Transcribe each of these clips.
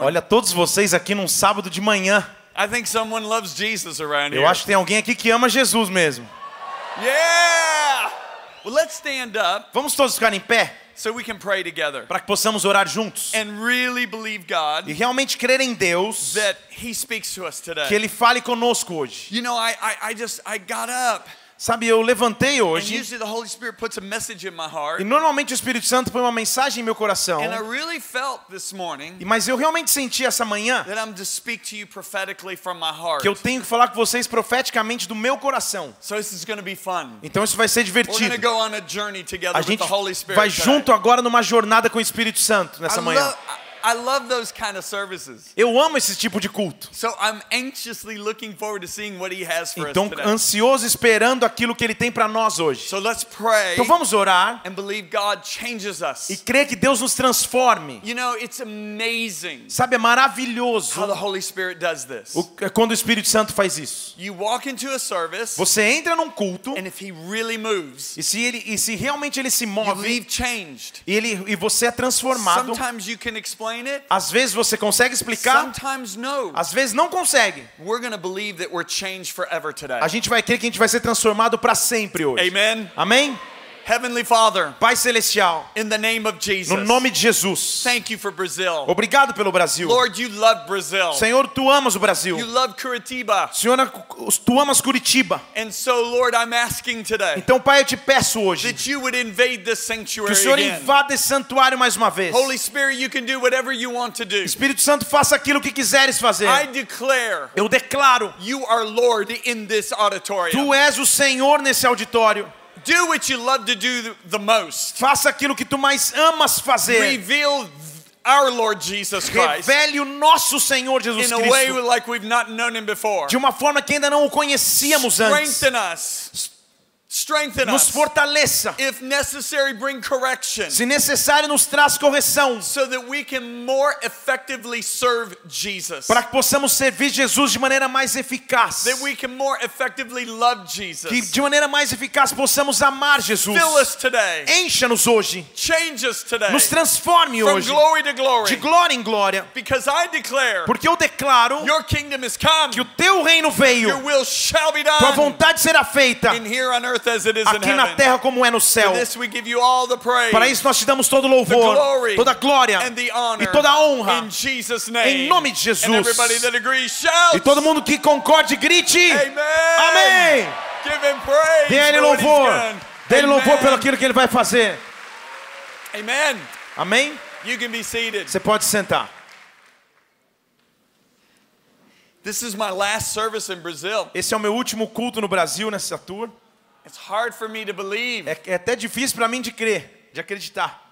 Olha todos vocês aqui num sábado de manhã. I think someone loves Jesus around Eu here. acho que tem alguém aqui que ama Jesus mesmo. Yeah! Well, let's stand up Vamos todos ficar em pé so we can pray together para que possamos orar juntos and really believe God e realmente crer em Deus that He speaks to us today. que Ele fale conosco hoje. You know, I, I, I just, I got up. Sabe, eu levantei hoje usually the Holy Spirit puts a message in my heart. e normalmente o Espírito Santo põe uma mensagem em meu coração. And I really felt this morning E- Mas eu realmente senti essa manhã that I'm to speak to you prophetically from my heart. que eu tenho que falar com vocês profeticamente do meu coração. So this is going to be fun. Então isso vai ser divertido. go on a A with gente the Holy Spirit. vai junto agora numa jornada com o Espírito Santo I nessa manhã. I love those kind of services. Eu amo esse tipo de culto. So I'm anxiously looking forward to seeing what he has for Então, us today. ansioso esperando aquilo que ele tem para nós hoje. So let's pray Então vamos orar and believe God changes us. e crer que Deus nos transforme. You know, it's amazing Sabe, é maravilhoso how the Holy Spirit does this. o- quando o Espírito Santo faz isso. You walk into a service, Você entra num culto and if he really moves, e se, ele, e se realmente ele se you move leave changed. e, ele, e você é transformado, Sometimes you can explain às vezes você consegue explicar, sometimes no. às vezes não consegue. We're going to believe that we're changed forever today. A gente vai crer que a gente vai ser transformado para sempre hoje. Amen. Amém? Heavenly Father, Pai Celestial, in the name of Jesus, no nome de Jesus, thank you for Brazil. obrigado pelo Brasil. Lord, you love Brazil. Senhor, tu amas o Brasil. You love Curitiba. Senhor, tu amas Curitiba. And so, Lord, I'm asking today Então, Pai, eu te peço hoje that you would invade this que sanctuary o Senhor invada esse santuário mais uma vez. Holy Spirit, you can do whatever you want to do. Espírito Santo, faça aquilo que quiseres fazer. I declare Eu declaro, you are Lord in this auditorium. tu és o Senhor nesse auditório. Do what you love to do the most. Faça aquilo que tu mais amas fazer. Reveal our Lord Jesus Christ Revele o nosso Senhor Jesus in a way Cristo like we've not known him before. de uma forma que ainda não o conhecíamos antes. Strengthen us. Strengthen Nos fortaleça. If necessary, bring correction Se necessário, nos traz correção so that we can more effectively serve Jesus. para que possamos servir Jesus de maneira mais eficaz. That we can more effectively love Jesus. Que de maneira mais eficaz possamos amar Jesus. Fill us today. Encha-nos hoje. Change us today. Nos transforme From hoje. glory to glory. De glória em glória. Because I declare Porque eu declaro your kingdom is come. que o teu reino veio. Your will shall be Tua done vontade será feita in here on earth aqui na terra como é no céu. For this we give you all the praise Para isso nós te damos todo louvor, glory, toda a glória and the honor e toda a honra. in Jesus name. Em nome de Jesus. And everybody that agrees shouts. E todo mundo que concorde, grite. Amen. Amém. Dê a ele louvor. Dê ele louvor Amen. pelo aquilo que ele vai fazer. Amen. Amém? You can be seated. Você pode sentar. This is my last service in Brazil. Esse é o meu último culto no Brasil nessa tour. It's hard for me to believe. É, é até difícil para mim de crer, de acreditar.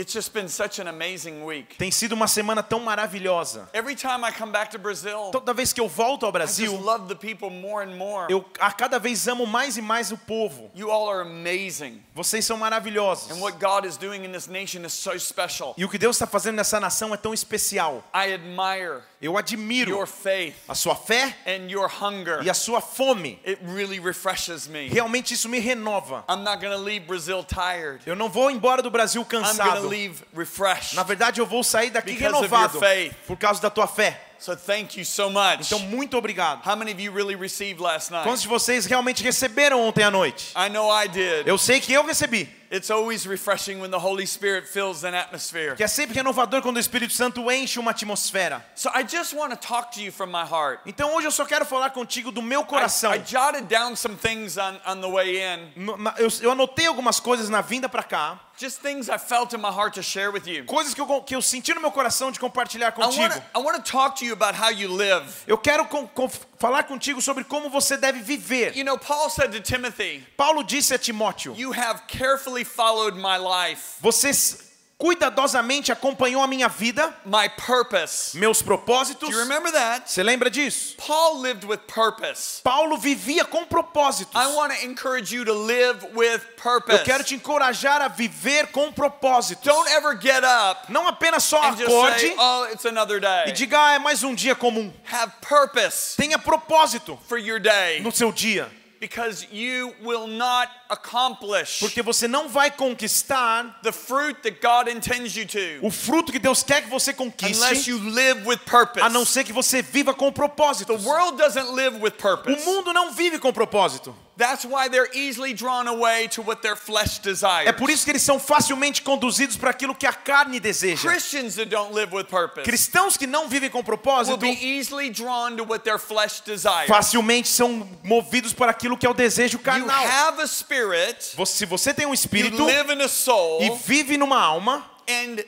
It's just been such an amazing week. Tem sido uma semana tão maravilhosa. Every time I come back to Brazil, Toda vez que eu volto ao I just Brasil, love the people more and more. eu a cada vez amo mais e mais o povo. You all are amazing. Vocês são maravilhosos. And what God is doing in this nation is so special. E o que Deus está fazendo nessa nação é tão especial. I admire Eu admiro your faith a sua fé and your hunger. e a sua fome. It really refreshes me. Realmente isso me renova. I'm not going to leave Brazil tired. Eu não vou embora do Brasil cansado. leave refreshed. Na verdade, eu vou sair daqui renovado por causa da tua fé. So thank you so much. Então, muito obrigado. How many of you really received last night? Quantos de vocês realmente receberam ontem à noite? I know I did. Eu sei que eu recebi. It's always refreshing when the Holy Spirit fills an atmosphere. Que é sempre renovador quando o Espírito Santo enche uma atmosfera. So I just want to talk to you from my heart. Então hoje eu só quero falar contigo do meu I, coração. I jotted down some things on, on the way in, Eu, eu anotei algumas coisas na vinda pra cá. Just things I felt in my heart to share with you. Coisas que eu, que eu senti no meu coração de compartilhar contigo. I want to talk to you about how you live. Eu quero com- com- falar contigo sobre como você deve viver. You know, Paul said to Timothy, Paulo disse a Timóteo: You have carefully followed my life, Você s- cuidadosamente acompanhou a minha vida, my purpose. meus propósitos. Do you remember that? Você lembra disso? Paul lived with purpose. Paulo vivia com propósitos. I want to encourage you to live with purpose. Eu quero te encorajar a viver com propósitos. Don't ever get up Não apenas só and just acorde say, "Oh, it's another e day." diga, ah, é mais um dia comum. Have purpose Tenha propósito for your day. no seu dia. because you will not accomplish Porque você não vai conquistar the fruit that God intends you to o fruto que Deus quer que você unless conquiste, you live with purpose. a não ser que você viva com propósito. The world doesn't live with O purpose. mundo não vive com propósito. That's why they're easily drawn away to what their flesh desires. É por isso que eles são facilmente conduzidos para aquilo que a carne deseja. Christians that don't live with purpose Cristãos que não vivem com will propósito be easily drawn to what their flesh desires. facilmente são movidos para aquilo que é o desejo You carnal. have a spirit, Você- Se você tem um espírito a e soul, vive numa alma, and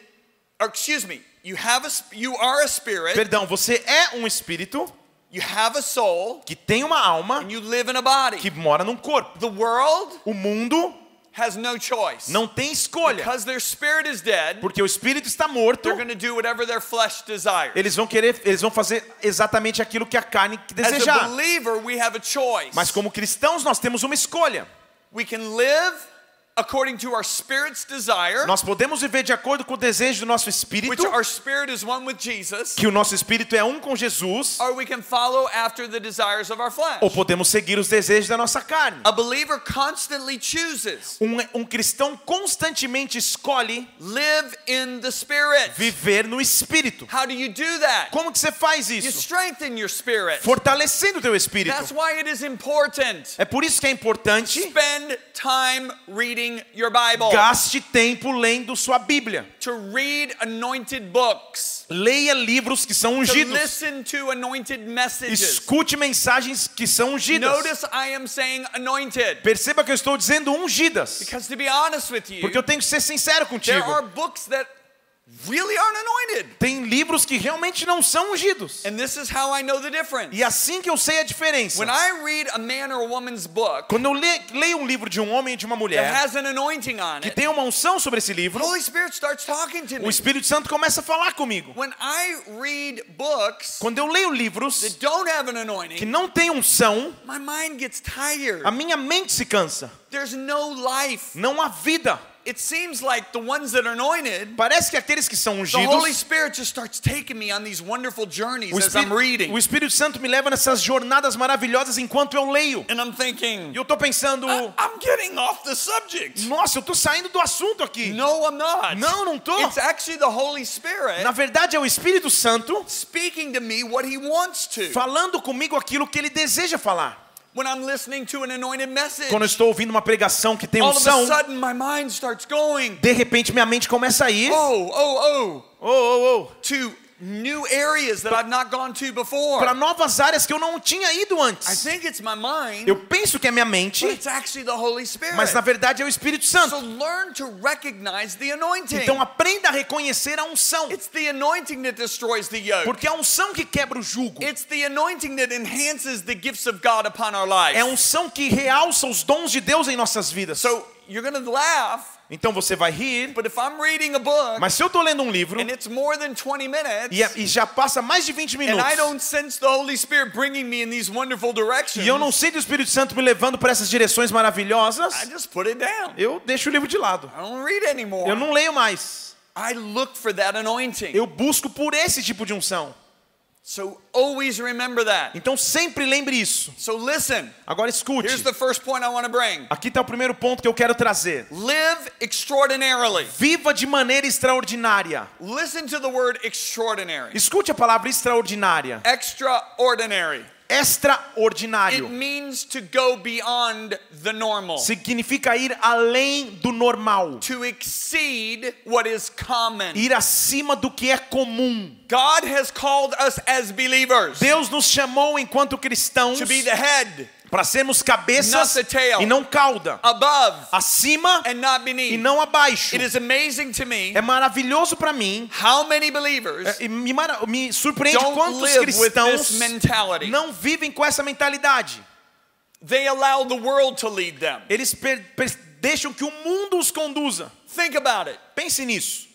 excuse me, you have a you are a spirit, perdão, você é um espírito you have a soul, que tem uma alma and you live in a body. que mora num corpo. The world O mundo has no choice. não tem escolha, Because their spirit is dead, porque o espírito está morto. they're do whatever their flesh desires. Eles vão querer, eles vão fazer exatamente aquilo que a carne As a desejar. believer, we have a choice. Mas como cristãos nós temos uma escolha. We can live according to our spirit's desire, Nós podemos viver de acordo com o desejo do nosso which espírito, our spirit is one with Jesus, que o nosso espírito é um com Jesus, or we can follow after the desires of our flesh. ou podemos seguir os desejos da nossa carne. A believer constantly chooses Um, um cristão constantemente escolhe live in the spirit. viver no espírito. How do you do that? Como que você faz You isso? strengthen your spirit. Fortalecendo o teu espírito. That's why it is important. É por isso que é importante Spend time reading your Bible. gaste tempo lendo sua Bíblia. To read anointed books. Leia livros que são To ungidos. listen to anointed messages. Escute mensagens que são ungidas. Notice I am saying anointed. Perceba que eu estou dizendo ungidas. Because to be honest with you, Porque eu tenho que ser sincero there are contigo. books that really aren't anointed. Tem livros que realmente não são ungidos. And this is how I know the difference. E assim que eu sei a diferença. When I read a man or a woman's book Quando eu le- leio um livro de um homem e de uma that mulher has an anointing on que it, tem uma unção sobre esse the livro, Holy Spirit starts talking to o me. Espírito Santo começa a falar comigo. When I read books Quando eu leio livros that don't have an que anointing, não têm unção, my mind gets tired. a minha mente se cansa. There's no life. Não há vida. It seems like the ones that are anointed, Parece que aqueles que são the Holy ungidos, Spirit just starts taking me on these wonderful journeys as I'm reading. o Espírito Santo me leva nessas jornadas maravilhosas enquanto eu leio. And I'm thinking, eu tô pensando, I'm getting off the subject. nossa, eu tô saindo do assunto aqui. No, I'm not. Não, não tô. It's actually the Holy Spirit Na verdade, é o Espírito Santo speaking to me what He wants to. falando comigo aquilo que ele deseja falar. When I'm listening to an anointed message, Quando eu estou ouvindo uma pregação que tem unção, sudden my mind starts going, de repente minha mente começa a ir, oh, oh, oh, oh, oh, oh, new areas that I've not gone to before. para novas áreas que eu não tinha ido I antes. think it's my mind, Eu penso que é minha mente, but it's actually the Holy Spirit. mas na verdade é o Espírito So Santo. learn to recognize the anointing. Então aprenda a reconhecer a unção, It's the anointing that destroys the yoke. porque é a unção que quebra o jugo. It's the anointing that enhances the gifts of God upon our life. É a unção que realça os dons de Deus em nossas vidas. So you're going to laugh, Então você vai rir, but if I'm reading a book mas se eu estou lendo um livro and it's more than 20 minutes, e, é- e já passa mais de 20 and minutos e eu não sinto o Espírito Santo me levando para essas direções I maravilhosas, just put it down. eu deixo o livro de lado. I don't read anymore. Eu não leio mais. I look for that anointing. Eu busco por esse tipo de unção. So always remember that. Então sempre lembre isso. So listen, Agora escute. here's the first point I want to bring. Aqui está o primeiro ponto que eu quero trazer. Live extraordinarily. Viva de maneira extraordinária. Listen to the word extraordinary. Escute a palavra extraordinária. Extraordinary. Extraordinário. It means to go beyond the normal, Significa ir além do normal. to exceed what is common. Ir acima do que é comum. God has called us as believers Deus nos chamou enquanto cristãos to be the head, para sermos cabeças e não cauda. above, Acima e não abaixo. It is amazing to me É maravilhoso para mim how many believers É, me, me surpreende quantos cristãos não vivem com essa mentalidade. They allow the world to lead them. Eles per- per- deixam que o mundo os conduza. Think about it. Pense nisso.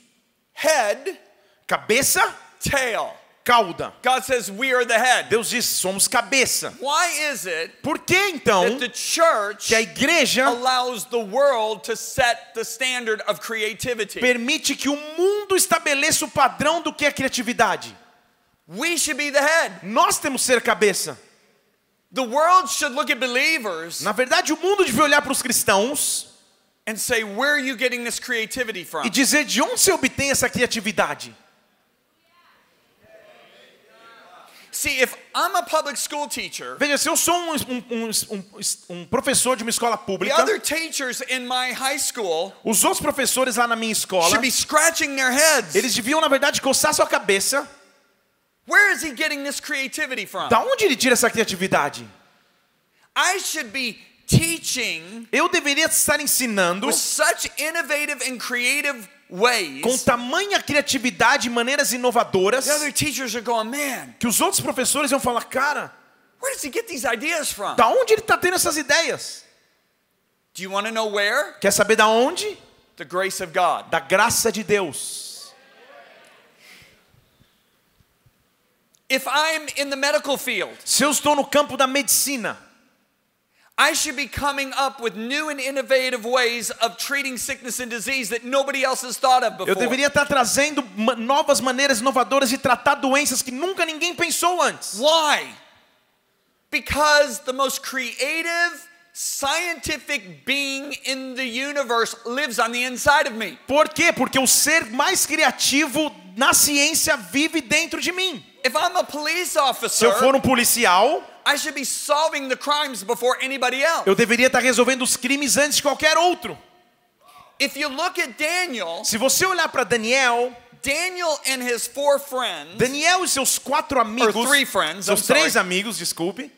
Head, Cabeça, tail. Cauda. God says we are the head. Deus diz: somos cabeça. Why is it Por que então that the church que a igreja allows the world to set the standard of creativity? permite que o mundo estabeleça o padrão do que é criatividade? We should be the head. Nós temos ser cabeça. The world should look at believers Na verdade, o mundo devia olhar para os cristãos and say, Where are you getting this creativity e from? dizer de onde você obtém essa criatividade. See, if I'm a public school teacher, Veja, se eu sou um, um- um- um- professor de uma escola the pública, other teachers in my high school os outros professores lá na minha escola, should be scratching their heads. eles deviam, na verdade, coçar sua cabeça. Where is he getting this creativity from? Da onde ele tira essa criatividade? I should be teaching Eu deveria estar ensinando with such innovative and creative. Com tamanha criatividade e maneiras inovadoras The other teachers are going, man, que os outros professores iam falar, cara, where does he get these ideas from? da onde ele está tendo essas ideias? Do you want to know where? Quer saber da onde? The grace of God. Da graça de Deus. If I'm in the medical field, Se eu estou no campo da medicina, I should be coming up with new and innovative ways of treating sickness and disease that nobody else has thought of eu before. deveria estar trazendo novas maneiras inovadoras de tratar doenças que nunca ninguém pensou antes. Why? Because the most creative scientific being in the universe lives on the inside of me. Por quê? Porque o ser mais criativo na ciência vive dentro de mim. If I'm a police Se eu officer, for um policial, I should be solving the crimes before anybody else. eu deveria estar resolvendo os crimes antes de qualquer outro. If you look at Daniel, Se você olhar para Daniel, Daniel and his four friends, Daniel e seus quatro amigos, Or three friends, seus I'm sorry. três amigos, desculpe,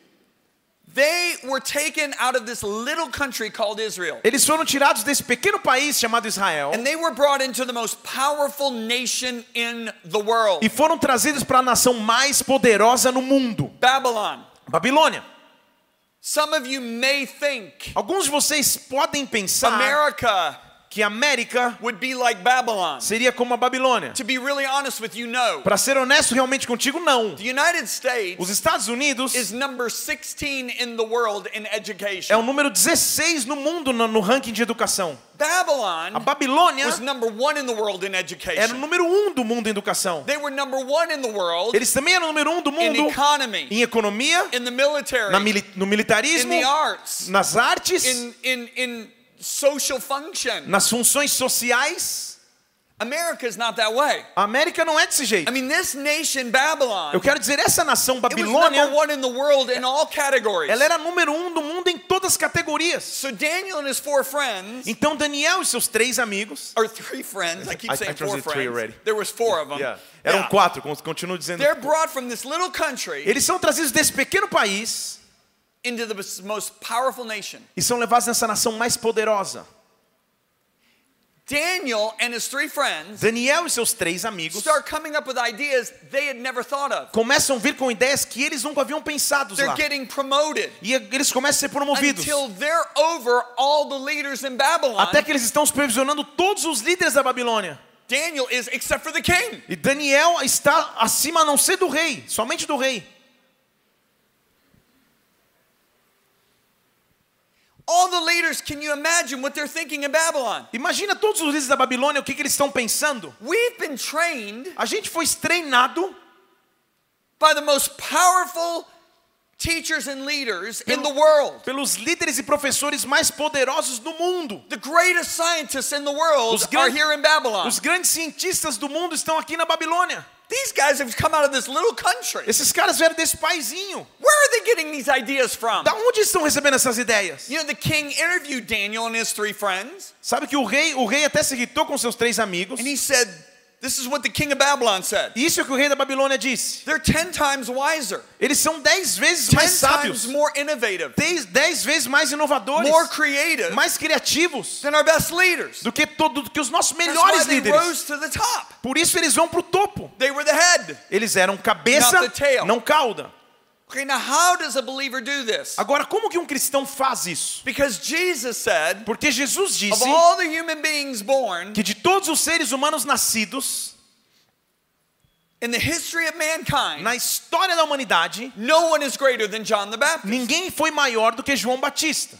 they were taken out of this little country called Israel. eles foram tirados desse pequeno país chamado Israel And they were brought into the most powerful nation in the world, e foram trazidos para a nação mais poderosa no mundo, Babylon. Babilônia. Some of you may think Alguns de vocês podem pensar America que a América would be like Babylon. seria como a Babilônia. To be really honest with you, no. Para ser honesto realmente contigo, não. The United Os States Estados Unidos is number 16 in the world in é education. o número 16 no mundo no, no ranking de educação. A Babylon Babilônia was number one in the world in era o education. número um do mundo em educação. They were number one in the world Eles também eram o número um do in mundo economy, em economia, in the military, na mili- no in militarismo, the arts, nas artes, in, in, in social function. nas funções sociais. America is not that way. A América não é desse jeito. I mean, this nation, Babylon, Eu quero dizer, essa nação it was number Babilônia, one in the world in all categories. ela era número um do mundo em todas as categorias. So Daniel and his four friends, Então Daniel e seus três amigos, or three friends, I keep I- I saying four translated three friends. already. There was four of them. eram Yeah. quatro, con- continuo dizendo. They're brought from this little country Eles são trazidos desse pequeno país into the most powerful nation. e são levados nessa nação mais poderosa. Daniel and his three friends Daniel e seus três amigos start coming up with ideas they had never thought of. começam a vir com ideias que eles nunca haviam pensado They're lá. getting promoted E eles começam a ser promovidos. until they're over all the leaders in Babylon. Até que eles estão supervisionando todos os líderes da Babilônia. Daniel is except for the king. E Daniel está acima a não ser do rei, somente do rei. All the leaders, can you imagine what they're thinking in Babylon? Imagina todos os líderes da Babilônia o que, que eles estão pensando. We've been trained A gente foi treinado by the most powerful teachers and leaders in the world. pelos líderes e professores mais poderosos do mundo. The greatest scientists in the world Os are here in Babylon. Os grandes cientistas do mundo estão aqui na Babilônia. These guys have come out of this little country. Esses caras vieram desse paizinho. Where are they getting these ideas from? Da onde estão recebendo essas ideias? You know, the king interviewed Daniel and his three friends, Sabe que o rei, o rei até se irritou com seus três amigos. and he said, This is what the king of Babylon said. Isso é o que o rei da Babilônia disse. They're 10 times wiser, Eles são dez vezes 10 mais sábios, times more innovative, dez, dez vezes mais inovadores, more creative mais criativos than our best leaders. do que, todo, do que os nossos That's melhores why they líderes. rose to the top. Por isso eles vão para o topo. They were the head. Eles eram cabeça, Not the tail. não cauda. Okay, now how does a believer do this? Agora, como que um cristão faz isso? Because Jesus said, Porque Jesus of disse all the human beings born que de todos os seres humanos nascidos in the history of mankind, na história da humanidade, no one is greater than John the Baptist. ninguém foi maior do que João Batista.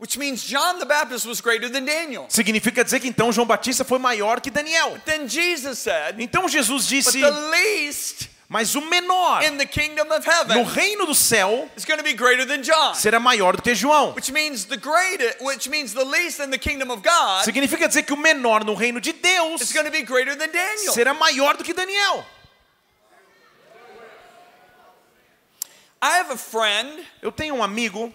Which means John the Baptist was greater than Daniel. Significa dizer que então João Batista foi maior que Daniel. Then Jesus said, Então Jesus But disse: the least Mas o menor in the kingdom of no reino do céu is going to be greater than John. será maior do que João. Which means the greatest, which means the least in the kingdom of God Significa dizer que o menor no reino de Deus is going to be greater than Daniel. será maior do que Daniel. I have a friend. Eu tenho um amigo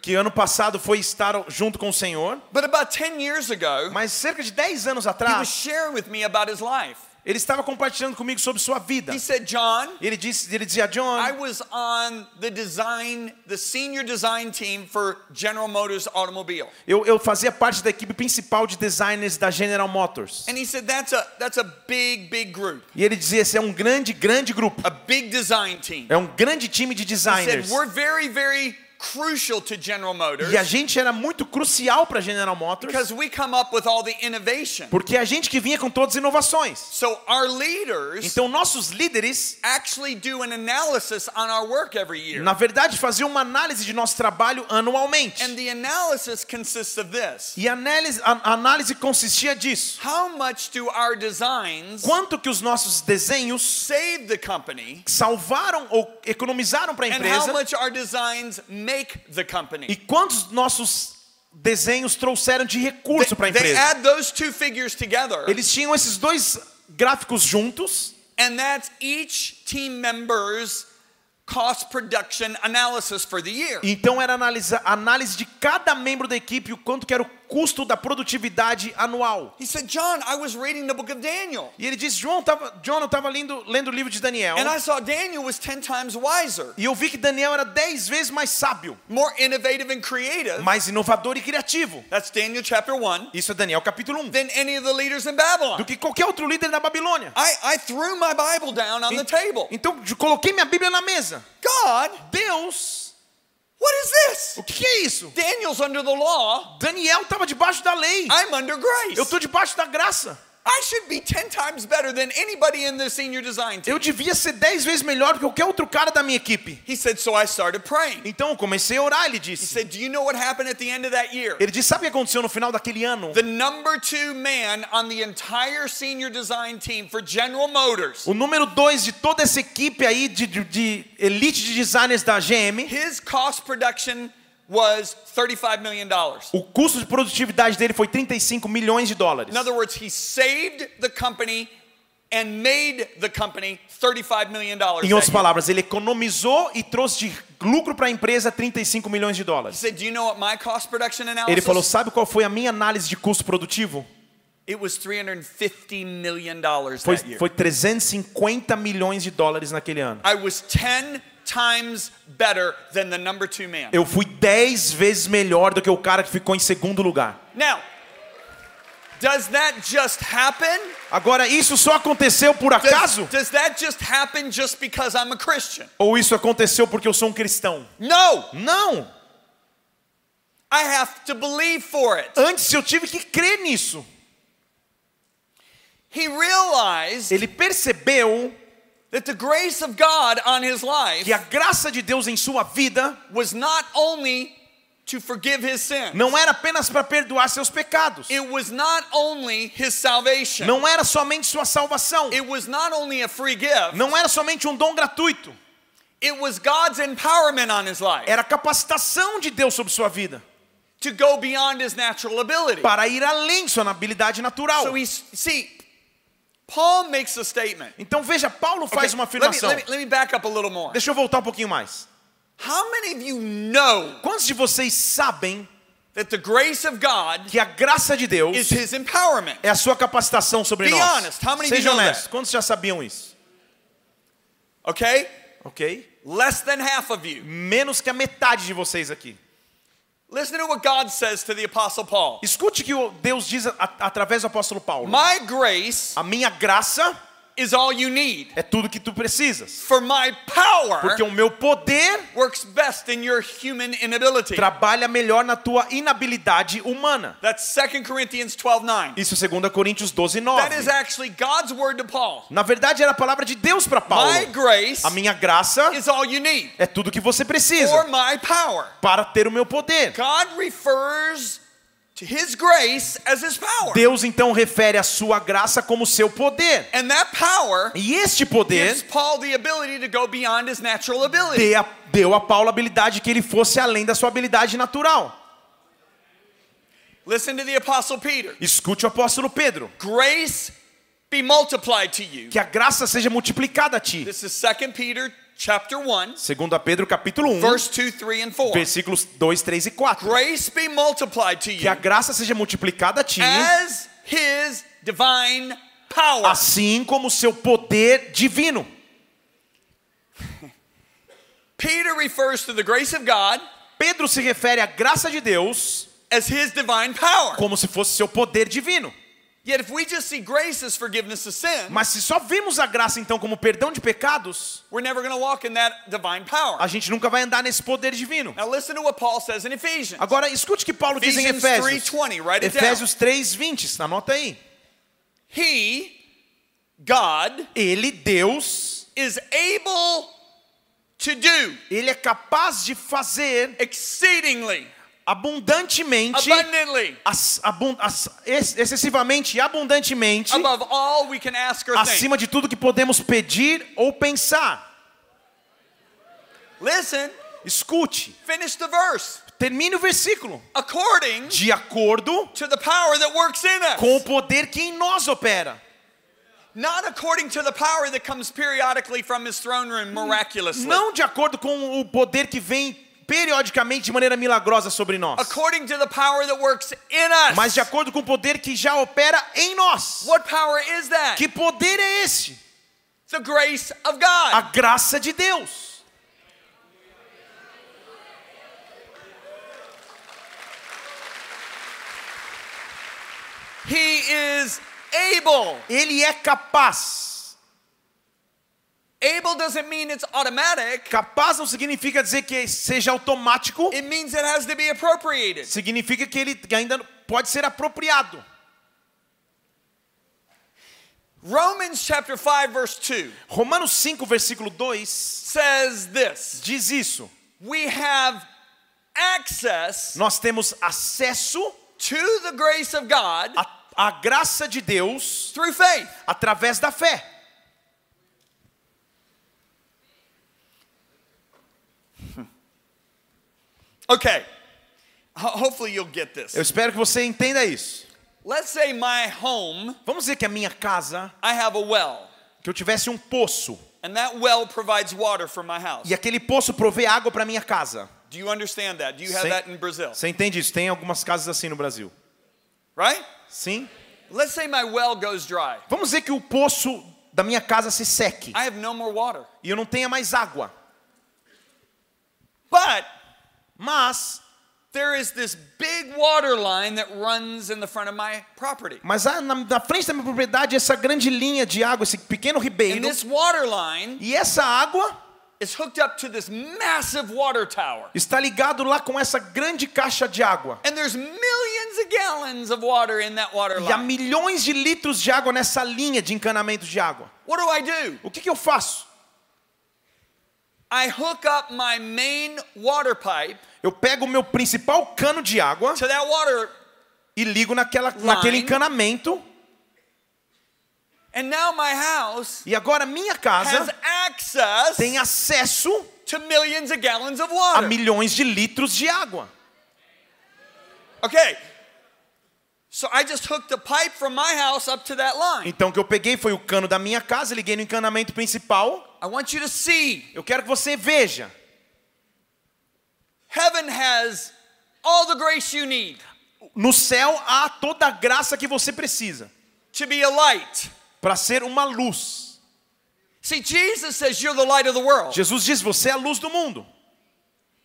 que ano passado foi estar junto com o Senhor, But about 10 years ago, mas cerca de 10 anos he was atrás, ele estava compartilhando comigo sobre sua vida. He said, John, Ele disse, ele dizia, I John, was on the design, the senior design team for General Motors automobile. eu, eu fazia parte da equipe principal de designers da General Motors. And he said, that's a, that's a big, big group, E ele dizia, esse é um grande, grande grupo. a big design team. É um grande time de He said, designers. we're very, very crucial to General Motors E a gente era muito crucial para General Motors, because we come up with all the innovation. porque a gente que vinha com todas as inovações. So our leaders Então nossos líderes, actually do an analysis on our work every year. na verdade, faziam uma análise de nosso trabalho anualmente. And the analysis consists of this. E a análise, a análise consistia disso. How much do our designs Quanto que os nossos desenhos save the company salvaram ou economizaram para a and how empresa much our designs make the e company? quantos nossos desenhos trouxeram de recurso para a They, they empresa. add those two figures together Eles tinham esses dois gráficos juntos and that's each team member's cost production analysis for the year. Então era analisa, análise de cada membro da equipe o quanto que era o custo da produtividade anual. He said, John, I was reading the book of Daniel E ele disse, João, tava, John, eu estava lendo, lendo o livro de Daniel and I saw Daniel was 10 times wiser, e eu vi que Daniel era dez vezes mais sábio, more innovative and creative. mais inovador e criativo. That's Daniel chapter 1 Isso é Daniel capítulo 1. than any of the leaders in Babylon. Do que qualquer outro líder da Babilônia. I, I threw my Bible down on the table. Então coloquei minha Bíblia na mesa. God, Deus, what is this? o que que é isso? Daniel's under the law. Daniel estava debaixo da lei. I'm under grace. Eu estou debaixo da graça. I should be 10 times better than anybody in the senior design team. Eu devia ser dez vezes melhor do que qualquer outro cara da minha equipe. He said, so I started praying. Então eu comecei a orar, ele He disse. said, do you know what happened at the end of that year? Ele disse: Sabe o que aconteceu no final daquele ano? The number two man on the entire senior design team for General Motors, O número dois de toda essa equipe aí de, de- de elite de designers da GM, his cost production was $35 million. o custo de produtividade dele foi 35 milhões de dólares. In other words, he saved the company and made the company $35 million. Em that outras palavras, ele economizou e trouxe de lucro para a empresa 35 milhões de He dólares. said, do you know what my cost production analysis? Ele falou: Sabe qual foi a minha análise de custo produtivo? It was $350 million that Foi, year. foi 350 milhões de dólares naquele ano. I was 10 times better than the number two man. Eu fui 10 vezes melhor do que o cara que ficou em segundo lugar. Now, does that just happen? Agora, isso só aconteceu por Does, acaso? does that just happen just because I'm a Christian? Ou isso aconteceu porque eu sou um cristão? No, Não! I have to believe for it. Antes eu tive que crer nisso. He realized Ele percebeu that the grace of God on his life que a graça de Deus em sua vida was not only to forgive his sins, não era apenas para perdoar seus pecados. it was not only his salvation, Não era somente sua salvação. it was not only a free gift, Não era somente um dom gratuito. it was God's empowerment on his life Era a capacitação de Deus sobre sua vida to go beyond his natural ability. para ir além sua habilidade natural. So he's, see, Paul makes a statement. Então veja, Paulo Okay, faz uma let, me, afirmação. let, me, let me back up a little more. Deixa eu voltar um pouquinho mais. How many of you know Quantos de vocês sabem that the grace of God que a graça de Deus is his empowerment? é a sua capacitação sobre Be nós? honest, how many of you Seja know honesto. that? Quantos já sabiam isso? Okay? Ok? Less than half of you. Menos que a metade de vocês aqui. Listen to what God says to the Apostle Paul. Escute o que o Deus diz a- através do apóstolo Paulo. My grace A minha graça is all you need, é tudo que tu precisas. for my power Porque o meu poder works best in your human inability. trabalha melhor na tua inabilidade humana. That's 2 Corinthians 12 9. Isso é 2 Coríntios 12, That is 9. actually God's word to Paul. Na verdade, era a palavra de Deus para Paulo. My grace A minha graça is all you need é tudo que você precisa for my power. para ter o meu poder. God refers Deus então refere a sua graça como seu poder. And that power E este poder gives Paul the ability to go beyond his natural ability. dê a- deu a Paulo a habilidade que ele fosse além da sua habilidade natural. Listen to the apostle Peter. Escute o apóstolo Pedro. Grace be multiplied to you. Que a graça seja multiplicada a ti. This is 2 Peter chapter 1, Segundo a Pedro capítulo 1, verse 2, 3 and 4. versículos 2, 3 e 4. Grace be multiplied to Que a you graça seja multiplicada a ti, as his divine power. assim como seu poder divino. Peter refers to the grace of God Pedro se refere à graça de Deus as his divine power. como se fosse seu poder divino. Yet if we just see grace as forgiveness of sin, Mas se só vemos a graça então como perdão de pecados, we're never going to walk in that divine power. a gente nunca vai andar nesse poder divino. Now listen to what Paul says in Ephesians. Agora escute o que Paulo diz em Efésios. 3:20, write it down. Efésios 3:20, anota aí. He, God, Ele, Deus, is able to do ele é capaz de fazer exceedingly, abundantemente, abundantly, as- abun- as- ex- excessivamente e abundantemente, above all we can ask or think. acima de tudo que podemos pedir ou pensar. Listen, Escute, finish the verse. termine o versículo. According De acordo to the power that works in us. com o poder que em nós opera. Not according to the power that comes periodically from his throne room miraculously. Não de acordo com o poder que vem periodicamente de maneira milagrosa sobre nós, According to the power that works in us. mas de acordo com o poder que já opera em nós. What power is that? Que poder é esse? The grace of A God. graça de Deus. He is able. Ele é capaz. Able doesn't mean it's automatic. Capaz não significa dizer que seja automático, It means it has to be appropriated. significa que ele ainda pode ser apropriado. Romans chapter 5 verse 2 Romanos 5, versículo 2 says this. diz isso. We have access Nós temos acesso to the grace of God à, à graça de Deus through faith. através da fé. Okay. Ho- Hopefully you'll get this. Eu espero que você entenda isso. Let's say my home, Vamos dizer que a minha casa, I have a well, que eu tivesse um poço, and that well provides water for my house. e aquele poço provê água para minha casa. Do you understand that? Do you have Sim. that in Brazil? Você entende isso? Tem algumas casas assim no Brasil. Right? Sim? Let's say my well goes dry. Vamos dizer que o poço da minha casa se seque I have no more water. e eu não tenha mais água. But Mas, there is this big water line that runs in the front of my property. mas há na, na frente da minha propriedade essa grande linha de água, esse pequeno And ribeiro, this water line e essa água is hooked up to this massive water tower. está ligado lá com essa grande caixa de água. And there's millions of gallons of water in that water E há line. milhões de litros de água nessa linha de encanamento de água. What do I do? O que, que eu faço? I hook up my main water pipe Eu pego o meu principal cano de água to that water, e ligo naquela, naquele encanamento. and now my house E agora minha has casa access tem acesso to millions of gallons of a water. milhões de litros de água. Okay. Então o que eu peguei foi o cano da minha casa, liguei no encanamento principal. I want you to see Eu quero que você veja. heaven has all the grace you need No céu há toda a graça que você precisa to be a light. para ser uma luz. See, Jesus says you're the light of the world. Jesus diz: "Você é a luz do mundo".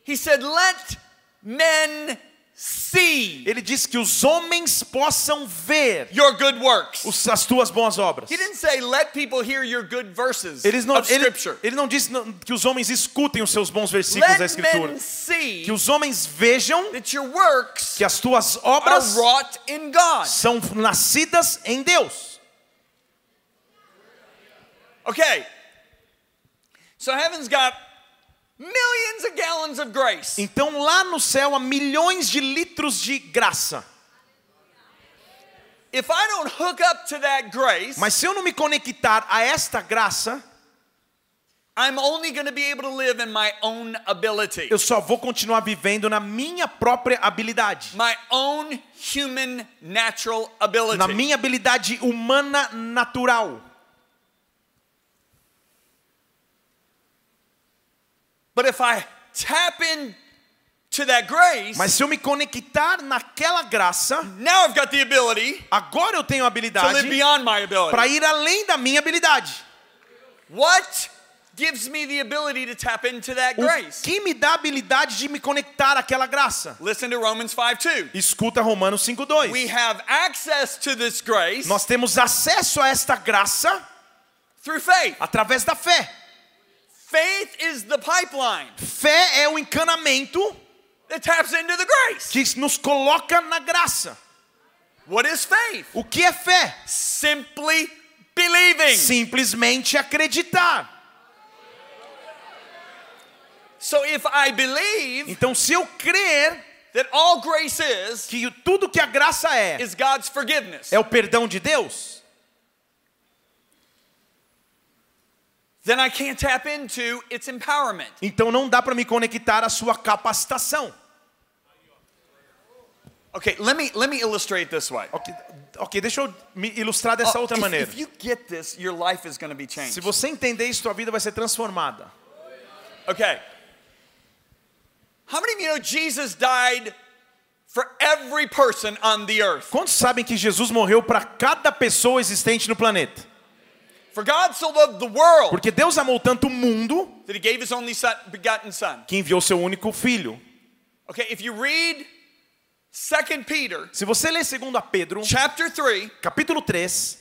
He said, Let men see Ele diz que os homens possam ver your good works. os- as tuas boas obras. He didn't say, Let people hear your good verses Eles não, of ele, Scripture. ele não disse que os homens escutem os seus bons versículos da Let Escritura. men see Que os homens vejam that your works que as tuas are obras wrought in God. são nascidas em Deus. Okay. So heaven's got millions of gallons of grace. Então lá no céu há milhões de litros de graça. if I don't hook up to that grace, Mas se eu não me conectar a esta graça, I'm only going to be able to live in my own ability, eu só vou continuar vivendo na minha própria habilidade. my own human natural ability. Na minha habilidade humana natural. But if I tap in to that grace, Mas se eu me conectar naquela graça, now I've got the ability agora eu tenho a to live habilidade beyond my ability. para ir além da minha habilidade. What gives me the ability to tap into that O grace? que me dá a habilidade de me conectar àquela graça? Listen to Romans 5:2. Escuta Romanos We 5:2. have access to this grace Nós temos acesso a esta graça through faith. através da fé. Faith is the pipeline Fé é o encanamento that taps into the grace. que nos coloca na graça. What is faith? O que é fé? Simply believing. Simplesmente acreditar. So if I believe Então, se eu crer that all grace is que tudo que a graça é is God's forgiveness, é o perdão de Deus, then I can't tap into its empowerment. então não dá para me conectar à sua capacitação. Okay, let me let me illustrate this way. Ok, ok, deixa eu me ilustrar dessa Oh, outra if- maneira. If you get this, your life is going to be Se changed. você entender isso, sua vida vai ser transformada. Okay. How many of you know Jesus died for every person on the earth? Quantos sabem que Jesus morreu para cada pessoa existente no planeta? Porque Deus amou tanto o mundo that he gave his only son, begotten son. que enviou seu único filho. Okay, if you read 2 Peter Se você ler 2 Pedro, chapter 3, capítulo 3,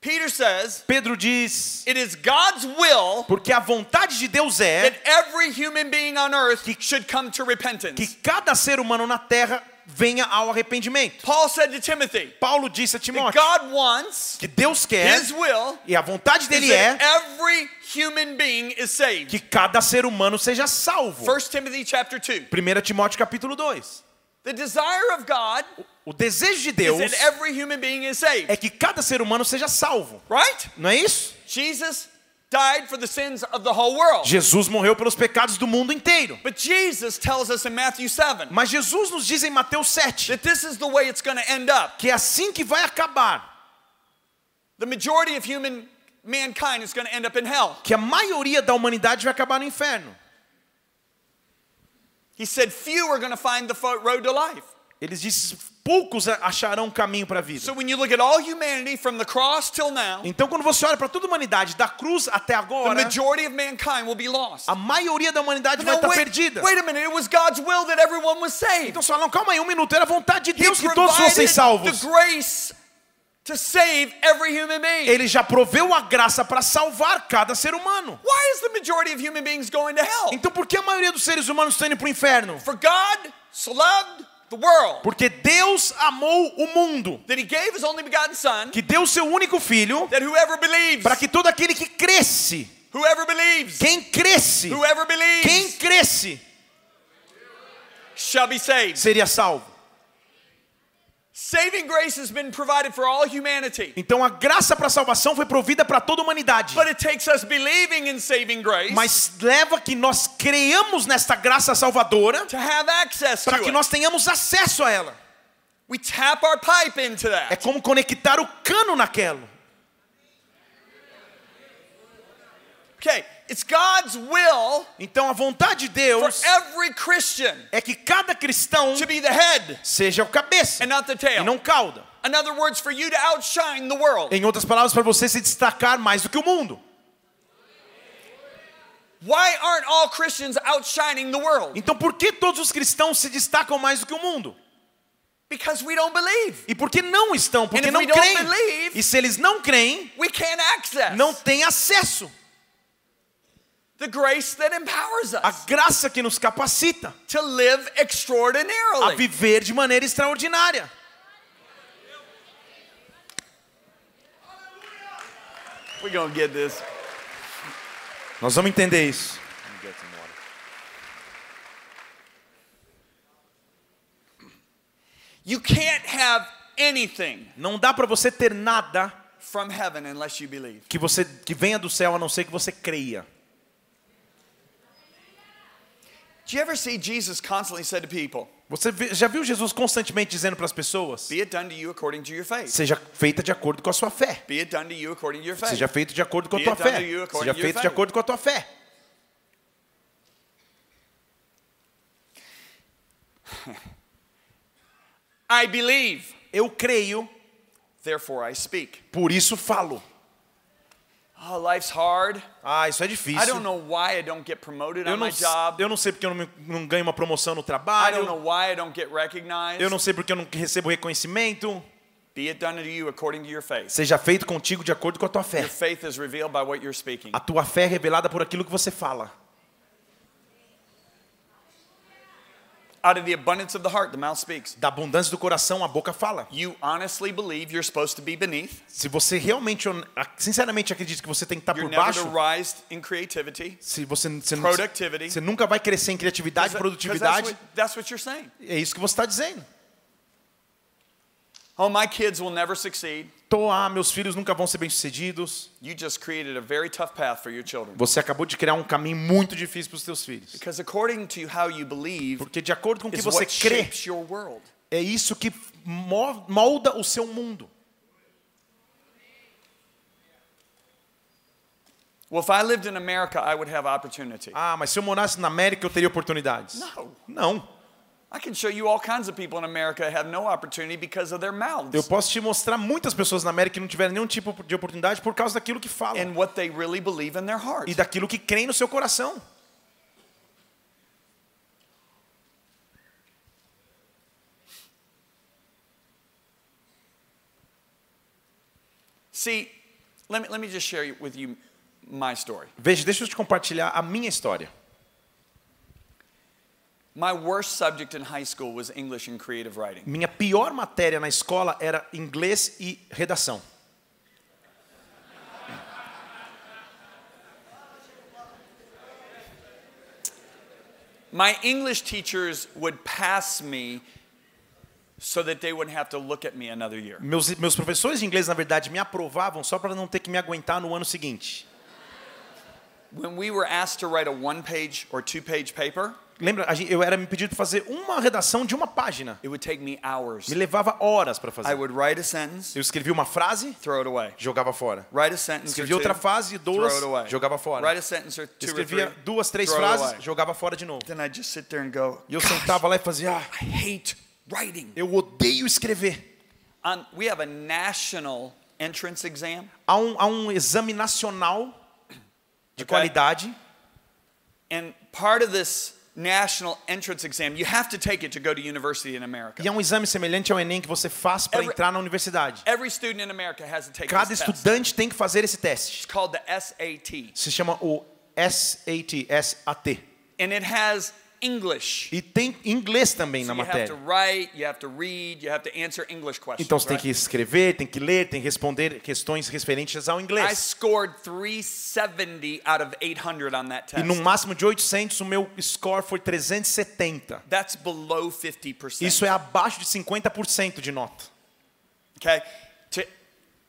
Peter says, Pedro diz: "It is God's will Porque a vontade de Deus é that every human being on earth should come to que repentance." cada ser humano na terra venha ao arrependimento. Paul said to Timothy, Paulo disse a Timóteo God wants que Deus quer his will e a vontade is dele é every human being is saved. que cada ser humano seja salvo. 1 Timothy chapter 2. 1 Timóteo capítulo 2. The desire of God O desejo de is Deus that every human being is saved. é que cada ser humano seja salvo. Right? Não é isso? Jesus died for the sins of the whole world. Jesus morreu pelos pecados do mundo inteiro. But Jesus tells us in Matthew 7 Mas Jesus nos diz em Mateus 7 that this is the way it's going to end up. que é assim que vai acabar, The majority of human mankind is going to end up in hell. que a maioria da humanidade vai acabar no inferno. He said few are going to find the road to life. Eles dizem poucos acharão caminho para a vida. So when you look at all humanity from the cross till now, Então quando você olha para toda a humanidade, da cruz até the agora, majority of mankind will be lost. a maioria da humanidade vai estar wait, perdida. wait a minute, it was God's will that everyone was saved. Então fala, não, calma aí, um minuto, era vontade de He Deus que todos fossem salvos. the grace to save every human being. Ele já proveu a graça para salvar cada ser humano. Why is the majority of human beings going to hell? Então por que a maioria dos seres humanos estão indo para o inferno? For God so loved Porque Deus amou o mundo, that he gave his only begotten son que deu seu único filho that whoever believes, para que todo aquele que cresce, whoever believes, quem cresce, whoever quem believes cresce, shall be saved. seria salvo. Saving grace has been provided for all humanity. Então a graça para a salvação foi provida para toda a humanidade. But it takes us believing in saving grace Mas leva que nós creamos nesta graça salvadora para que nós tenhamos acesso a ela. We tap our pipe into É that. como conectar o cano naquela. Okay, it's God's will Então a vontade de for Deus every Christian é que cada cristão to be the head seja o cabeça and not the e não cauda. In other words, for you to outshine the world. Em outras palavras, para você se destacar mais do que o mundo. Why aren't all Christians outshining the world? Então por que todos os cristãos se destacam mais do que o mundo? Because we don't believe. E por que não estão? Porque não creem. believe- E se eles não creem, We can't access não têm acesso the grace that empowers us graça que nos capacita to live a extraordinarily. viver de maneira extraordinária. We're going to get this. Nós vamos entender isso. You can't have anything Não dá para você ter nada from heaven unless you believe. que você que venha do céu a não ser que você creia. Do you ever see Jesus constantly said to people, Você já viu Jesus constantemente dizendo para as pessoas: Be it done to you according to your faith. seja feita de acordo com a sua fé. Be it done to you according to your faith. Seja feito de acordo com a tua fé. Seja feito de acordo com a tua fé. I believe, Eu creio, therefore I speak. por isso falo. Oh, life's hard. Ah, isso é I difícil. don't know why I don't get promoted Eu on não, my job. eu não sei porque eu não, não ganho uma promoção no I don't trabalho. know why I don't get recognized. Eu não sei porque eu não recebo reconhecimento. Be it done to you according to your faith. Seja feito contigo de acordo com a tua fé. Your faith is revealed by what you're speaking. A tua fé é revelada por aquilo que você fala. Out of the abundance of the heart, the mouth speaks. Da abundância do coração, a boca fala. You honestly believe you're supposed to be beneath. Se você realmente, sinceramente acredita que você tem que estar You're por never baixo, to rise in creativity. se você, você, Productivity. você nunca vai crescer em criatividade, that's produtividade, what, that's what you're saying. é isso que você está dizendo. Oh, my kids will never succeed. Tô, ah, meus filhos nunca vão ser bem-sucedidos. You just created a very tough path for your children. Você acabou de criar um caminho muito difícil para os seus filhos. Because according to how you believe Porque de acordo com o que você what crê, shapes your world. é isso que mo- molda o seu mundo. Well, if I lived in America, I would have opportunity. Ah, mas se eu morasse na América, eu teria oportunidades. No. Não. I Eu posso te mostrar muitas pessoas na América que não tiveram nenhum tipo de oportunidade por causa daquilo que falam and what they really believe in their heart. e daquilo que creem no seu coração. See, let me, let me just share with you my story. Veja, deixa eu te compartilhar a minha história. My worst subject in high school was English and creative writing. Minha pior matéria na escola era inglês e redação. My English teachers would pass me so that they wouldn't have to look at me another year. Meus, meus professores de inglês, na verdade, me aprovavam só para não ter que me aguentar no ano seguinte. When we were asked to write a one page or two page paper, Lembra, eu era me pedido para fazer uma redação de uma página. it would take me hours. Me levava horas para I fazer. would write a sentence, Eu escrevia uma frase, throw it away. jogava fora. Escrevia outra two, frase, throw duas, it away. jogava fora. Escrevia duas, três frases, jogava fora de novo. Then I'd just sit there and go, E eu "Gosh, sentava lá e fazia, ah, eu odeio escrever. We have a national entrance exam, Há um, há um exame nacional de Ok. qualidade and part of this national entrance exam, you have to take it to go to university in America. e é um exame semelhante ao Enem que você faz para entrar na universidade. Every student in America has to take Cada this test. estudante tem que fazer esse teste. It's called the SAT, Se chama o SAT, SAT. and it has English. E tem inglês também So na matéria. write, read. Então você tem right? que escrever, tem que ler, tem que responder questões referentes ao I inglês. scored 370 out of 800 on that E test. no máximo de 800, o meu score foi 370. That's below 50%. Isso é abaixo de 50% de nota. Okay?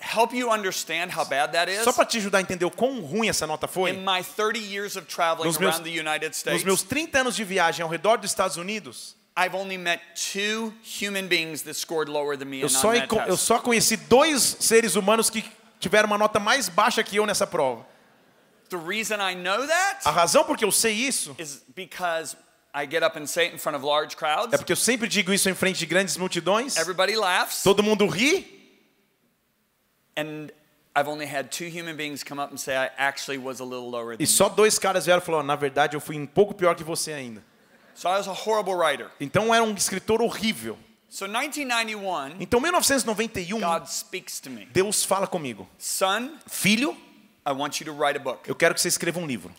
Help you understand how bad that is, Só para te ajudar a entender o quão ruim essa nota foi, in my 30 years of traveling Nos meus- around the United nos States, meus 30 anos de viagem ao redor dos Estados Unidos, I've only met two human beings that scored lower than me eu on só, that eu só conheci dois seres humanos que tiveram uma nota mais baixa que eu nessa prova. The reason I know that A razão por que eu sei isso is because I get up and say it in front of large crowds. é porque eu sempre digo isso em frente de grandes multidões, Everybody laughs. todo mundo ri, And I've only had two human beings come up and say I actually was a little lower than e só dois caras vieram e falaram: na verdade, eu fui um pouco pior que você ainda. So I was a horrible writer. Então eu era um escritor horrível. So 1991, Então, em 1991, God speaks to me. Deus fala comigo: Son, Filho, I want you to write a book. eu quero que você escreva um livro.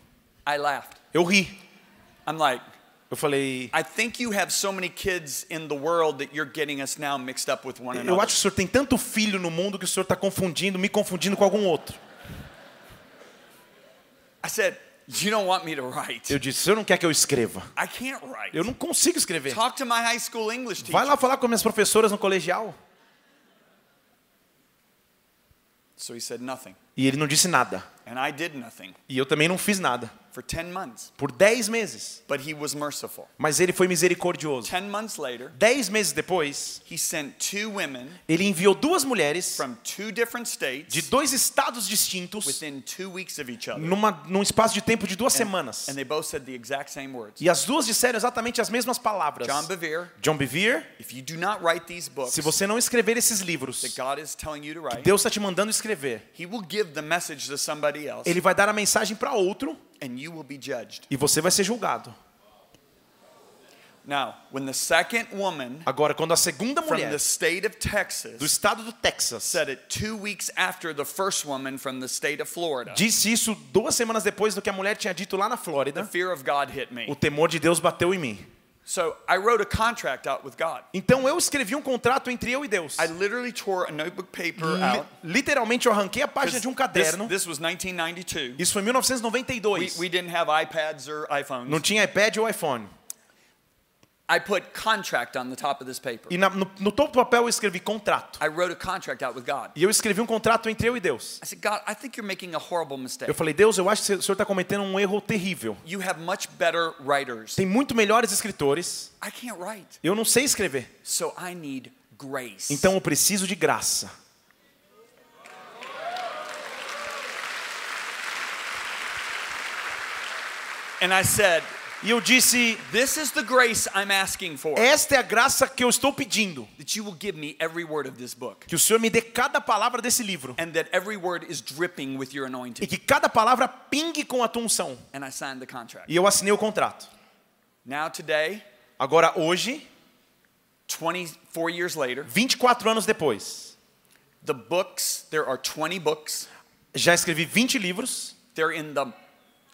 I laughed. Eu ri. I'm like, eu falei. Eu acho que o senhor tem tanto filho no mundo que o senhor está confundindo, me confundindo com algum outro. I said, You don't want me to write. Eu disse, senhor não quer que eu escreva. I can't write. Eu não consigo escrever. Talk to my high school English teacher. Vai lá falar com minhas professoras no colegial. So he said nothing. E ele não disse nada. And I did nothing E eu também não fiz nada. for 10 months. Por dez meses. But he was merciful. Mas ele foi misericordioso. 10 months later, Dez meses depois, he sent two women ele enviou duas mulheres from two different de dois estados distintos within two weeks of each other. numa, num espaço de tempo de duas semanas. And they both said the exact same words. E as duas disseram exatamente as mesmas palavras. John Bevere, John Bevere, if you do not write these books se você não escrever esses livros, that God is telling you to write, Deus está te mandando escrever. He will give the message to somebody else Ele vai dar a mensagem para outro and you will be judged. e você vai ser julgado. Now, when the second woman Agora, quando a segunda from mulher the state of do Texas estado do Texas said it two weeks after the first woman from the state of Florida, disse isso duas semanas depois do que a mulher tinha dito lá na the Flórida, fear of God hit o temor de Deus bateu em mim. So I wrote a contract out with God. Então eu escrevi um contrato entre eu e Deus. I literally tore a notebook paper Li- out. literalmente eu arranquei a página de um This, caderno. this was 1992. Isso foi em We, 1992. we didn't have iPads or Não iPhones. tinha iPad ou iPhone. I put contract on the top of this paper. E na- no, no topo do papel eu escrevi contrato. I wrote a contract out with God. E eu escrevi um contrato entre eu e Deus. I said, God, I think you're making a horrible mistake. Eu falei, Deus, eu acho que o Senhor está cometendo um erro terrível. You have much better writers. Tem muito melhores escritores. I can't write. Eu não sei escrever. So I need grace. Então eu preciso de graça. And I said, E eu disse: This is the grace I'm asking for. Esta é a graça que eu estou pedindo. That you will give me every word of this book. Que o Senhor me dê cada palavra desse livro. And that every word is dripping with your E anointing. que cada palavra pingue com a tua unção. And I signed the contract. E eu assinei o contrato. Now, today, Agora, hoje, 24 years later, 24 anos depois, the books, there are 20 books. já escrevi 20 livros. They're in the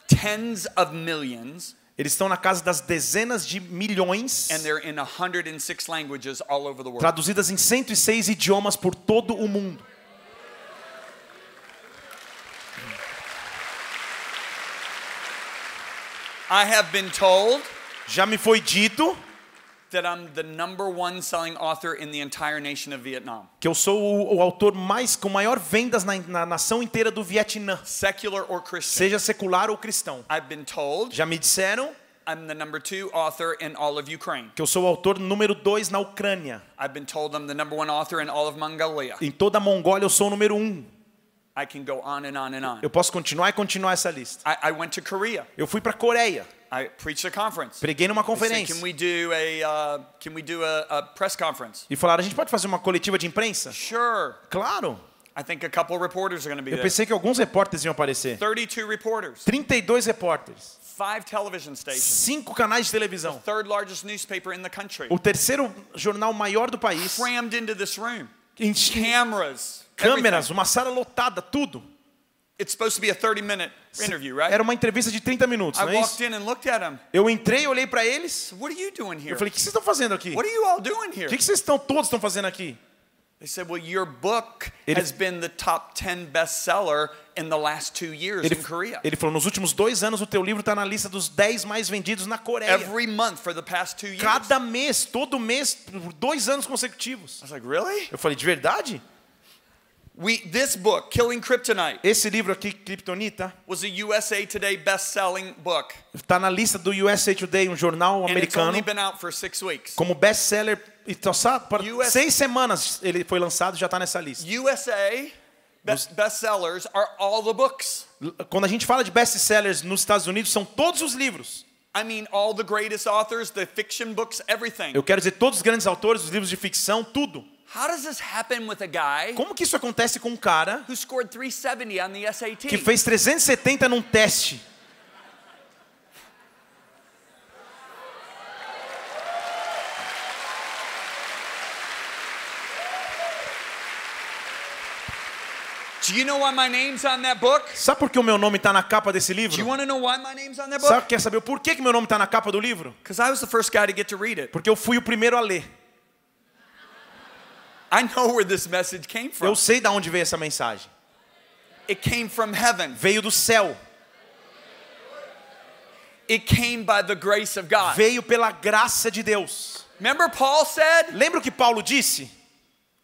tens of millions. Eles estão na casa das dezenas de milhões, And they're in 106 languages all over the world. traduzidas em 106 idiomas por todo o mundo. I have been told Já me foi dito que eu sou o, o autor mais com maior vendas na, na nação inteira do Vietnã, secular or Christian. seja secular ou cristão. I've been told Já me disseram I'm the number two author in all of Ukraine. que eu sou o autor número 2 na Ucrânia. I've been told I'm the number one author in all of Mongolia. Em toda a Mongólia eu sou o número 1. Um. I can go on and on and on. Eu posso continuar e continuar essa lista. I, I went to Korea. Eu fui para Coreia, I preached a conference. preguei numa They said, conferência can we do a uh, can we do a, a press conference? e falaram: a gente pode fazer uma coletiva de imprensa? Sure. Claro. I think a couple reporters are going to be Eu there. pensei que alguns repórteres iam aparecer. 32 reporters, 32 repórteres, five television stations, cinco canais de televisão, third largest newspaper in the country, o terceiro jornal maior do país, crammed into this room. enche- Cameras, câmeras, everything. uma sala lotada, tudo. It's supposed to be a 30 minute interview, right? Era uma entrevista de 30 minutos, I não é walked isso? in and looked at them. Eu entrei, olhei para eles, What are you doing here? eu falei: o que vocês estão fazendo aqui? What O are you all doing here? que que vocês estão todos estão fazendo aqui? They said, Well, your book Ele- has been the top 10 bestseller in the last two years Ele, in Korea. ele falou: nos últimos dois anos o teu livro está na lista dos 10 mais vendidos na Coreia. Every month for the past two years. Cada mês, todo mês, por dois anos consecutivos. I was like, Really? Eu falei: de verdade? We, this book, Killing Kryptonite, Esse livro aqui, Kryptonita, was a USA Today best-selling book, está na lista do USA Today, um jornal and it's only americano, been out for six weeks. como best-seller. E para US seis semanas ele foi lançado já está nessa lista. USA best bestsellers are all the books. Quando a gente fala de best-sellers nos Estados Unidos, são todos os livros. I mean, all the greatest authors, the fiction books, everything. Eu quero dizer, todos os grandes autores, os livros de ficção, tudo. How does this happen with a guy Como que isso acontece com um cara who scored 370 on the SAT? que fez 370 num teste? Do you know why my name's on that book? Sabe por que o meu nome está na capa desse Do you livro? want to know why my name's on that Sabe, quer saber por que, que meu nome está na capa do livro? Because I was the first guy to get to read it. Porque eu fui o primeiro a ler. I know where this message came from. Eu sei de onde veio essa mensagem. It came from heaven. Veio do céu. It came by the grace of God. Veio pela graça de Deus. Remember Paul said, Lembra o que Paulo disse?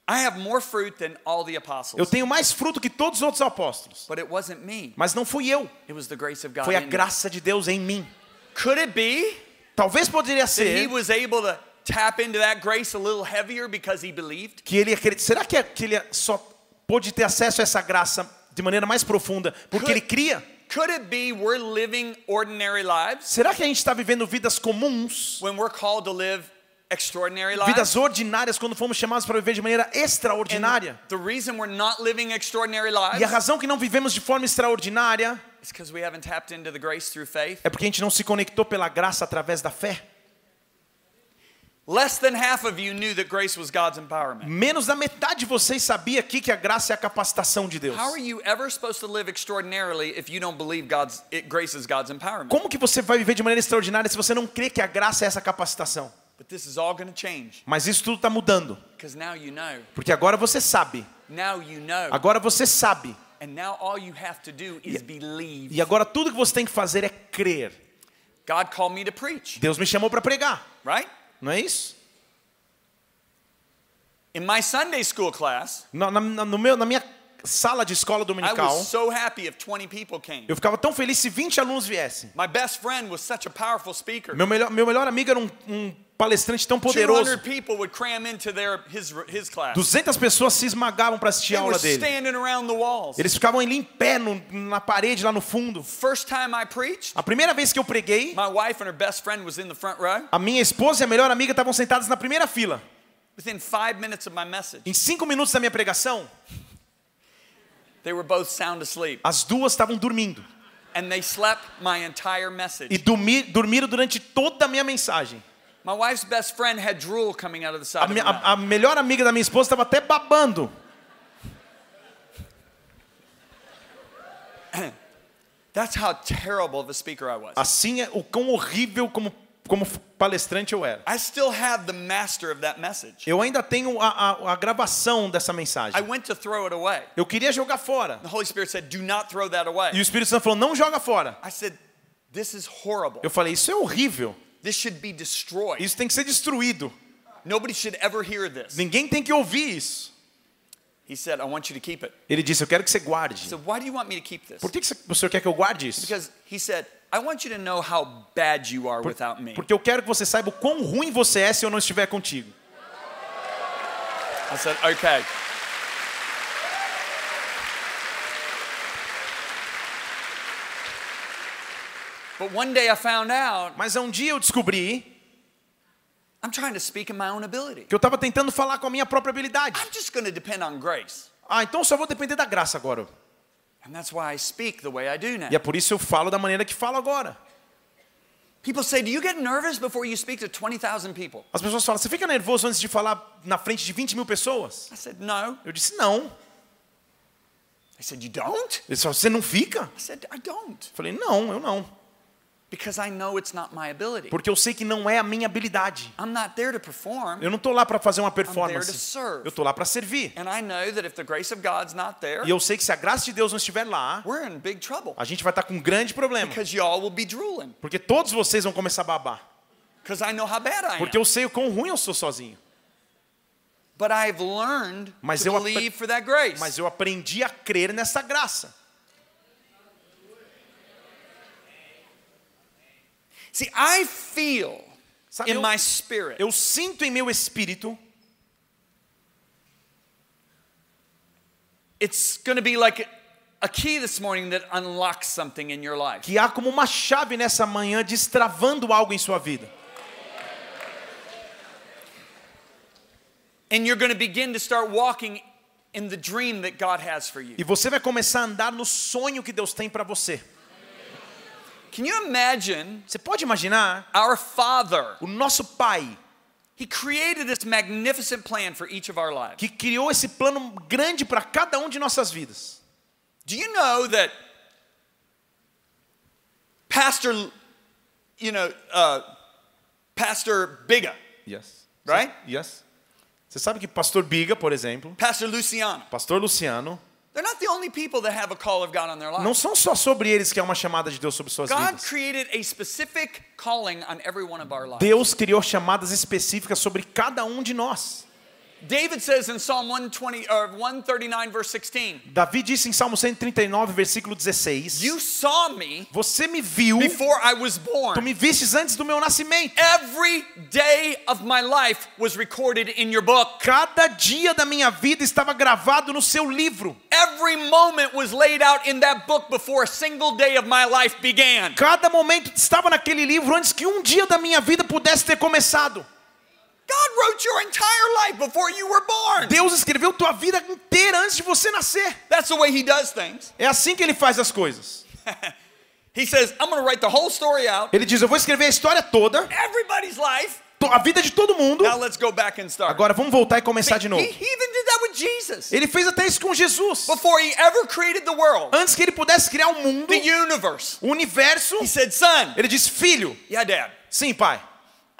I have more fruit than all the apostles. Eu tenho mais fruto que todos os outros apóstolos. But it wasn't me. Mas não fui eu, It was the grace of God. foi a me. graça de Deus em mim. Could it be Talvez poderia that he ser was able to tap into that grace a little heavier because he believed? que ele. Será que, é- que ele só pôde ter acesso a essa graça de maneira mais profunda porque ele cria? Could it be we're living ordinary lives Será que a gente está vivendo vidas comuns, when we're called to live extraordinary lives? vidas ordinárias, quando fomos chamados para viver de maneira And extraordinária? the reason we're not living extraordinary E a lives razão que não vivemos de forma extraordinária is because we haven't tapped into the grace through faith. é porque a gente não se conectou pela graça através da fé. Less than half of you knew that grace was God's empowerment. Menos da metade de vocês sabia aqui que a graça é a capacitação de Deus. How are you ever supposed to live extraordinarily if you don't believe God's it, grace is God's empowerment? Como que você vai viver de maneira extraordinária se você não crê que a graça é essa capacitação? But this is all going to change Mas isso tudo está mudando, because now you know. porque agora você sabe. Now you know. Agora você sabe. And now all you have to do is believe. E agora tudo que você tem que fazer é crer. God called me to preach, Deus me chamou para pregar, right? Não é isso? In my Sunday school class, Na, na- no meu, na minha sala de escola I dominical, was so happy if 20 people came. eu ficava tão feliz se 20 alunos viessem. My best friend was such a powerful speaker. Meu melhor, meu melhor amigo era um, um palestrante tão poderoso. 200 people would cram into their his his class. 200 pessoas se esmagavam para assistir a aula dele. Eles ficavam ali em pé no- na parede lá no fundo. A primeira vez que eu preguei, a minha esposa e a melhor amiga estavam sentadas na primeira fila. Em cinco minutos da minha pregação, as duas estavam dormindo. E dormi, dormiram durante toda a minha mensagem. My wife's best friend had drool coming out of the side A, of her minha- mouth. a- a melhor amiga da minha esposa estava até babando. That's how terrible of a speaker I was. Assim é o quão horrível como, como palestrante eu era. I still have the master of that message. Eu ainda tenho a, a- a gravação dessa I mensagem. went to throw it away. Eu queria jogar fora. The Holy Spirit said, Do not throw that E away. o Espírito Santo falou: não joga fora. I said, This is horrible. Eu falei: isso é horrível. This should be destroyed. Isso tem que ser destruído. Nobody should ever hear this. Ninguém tem que ouvir isso. He said, I want you to keep it. Ele disse: eu quero que você guarde. said, Why do you want me to keep this? Por que o senhor quer que eu guarde isso? Because he said, I want you to know how bad you are without me. Porque eu quero que você saiba o quão ruim você é se eu não estiver contigo. I said, Okay. But one day I found out Mas um dia eu descobri I'm trying to speak in my own ability. que eu estava tentando falar com a minha própria habilidade. I'm just going to depend on grace. Ah, então só vou depender da graça agora. And that's why I speak the way I do now. E é por isso eu falo da maneira que falo agora. People say, Do you get nervous before you speak to 20,000 people? As pessoas falam: você fica nervoso antes de falar na frente de 20 mil pessoas? I said, No. Eu disse: não. They said, You don't? Eles falaram: você não fica? I said, I don't. Eu falei: não, eu não. Porque eu sei que não é a minha habilidade. I'm not there to perform. Eu não estou lá para fazer uma there to performance. serve. Eu estou lá para servir. And I know that if the grace of God's not there, E eu sei que se a graça de Deus não estiver lá, we're in big trouble. a gente vai estar com um grande problema. Because y'all will be drooling. Porque todos vocês vão começar a babar. Because I know how bad I am. Porque eu sei o quão ruim eu sou sozinho. But I've learned Mas to eu apre- believe for that grace. Mas eu aprendi a crer nessa graça. See, I feel Sabe, in eu- my spirit Eu sinto em meu espírito it's going to be like a key this morning that unlocks something in your life. que há como uma chave nessa manhã destravando algo em sua vida. And you're going to begin to start walking in the dream that God has for you. E você vai começar a andar no sonho que Deus tem para você. Can you imagine Você pode imaginar our Father? o nosso Pai He created this magnificent plan for each of our lives. que criou esse plano grande para cada um de nossas vidas. Do you know that Pastor, you know, uh, Pastor Biga, Yes. Right? Yes. Você sabe que pastor Biga, por exemplo, Pastor Luciano, pastor Luciano, they're not the only people that have a call of God on their não são só sobre eles que é uma chamada de Deus sobre suas vidas. Deus criou chamadas específicas sobre cada um de nós. David says in Psalm 120 or 139 verse 16, Davi disse em Salmo 139, versículo 16: "You saw me Você me viu, before I was tu born. me vistes antes do meu nascimento. Every day of my life was recorded in your book. Cada dia da minha vida estava gravado no seu livro. Every moment was laid out in that book before a single day of my life began." Cada momento estava naquele livro antes que um dia da minha vida pudesse ter começado. Deus escreveu tua vida inteira antes de você nascer. That's the way he does things. É assim que ele faz as coisas. He says, I'm going to write the whole story out, Ele diz: Eu vou escrever a história toda, everybody's life. a vida de todo mundo. Now let's go back and start. Agora vamos voltar e começar de he, novo. he even did that with Jesus. Ele fez até isso com Jesus. Before he ever created the world, Antes que ele pudesse criar o mundo, the universe. o universo, He said, Son, ele disse: Filho, yeah, Dad, sim, pai,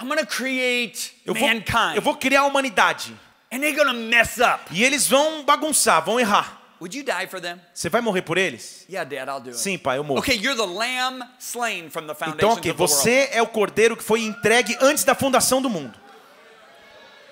I'm to create eu vou, mankind. eu vou criar a humanidade. And they're to mess up. E eles vão bagunçar, vão errar. Would you die for them? Você vai morrer por eles? Yeah, Dad, I'll do it. Sim, pai, eu morro. Okay, you're the lamb slain from the Então, foundations ok, of the world. você é o cordeiro que foi entregue antes da fundação do mundo.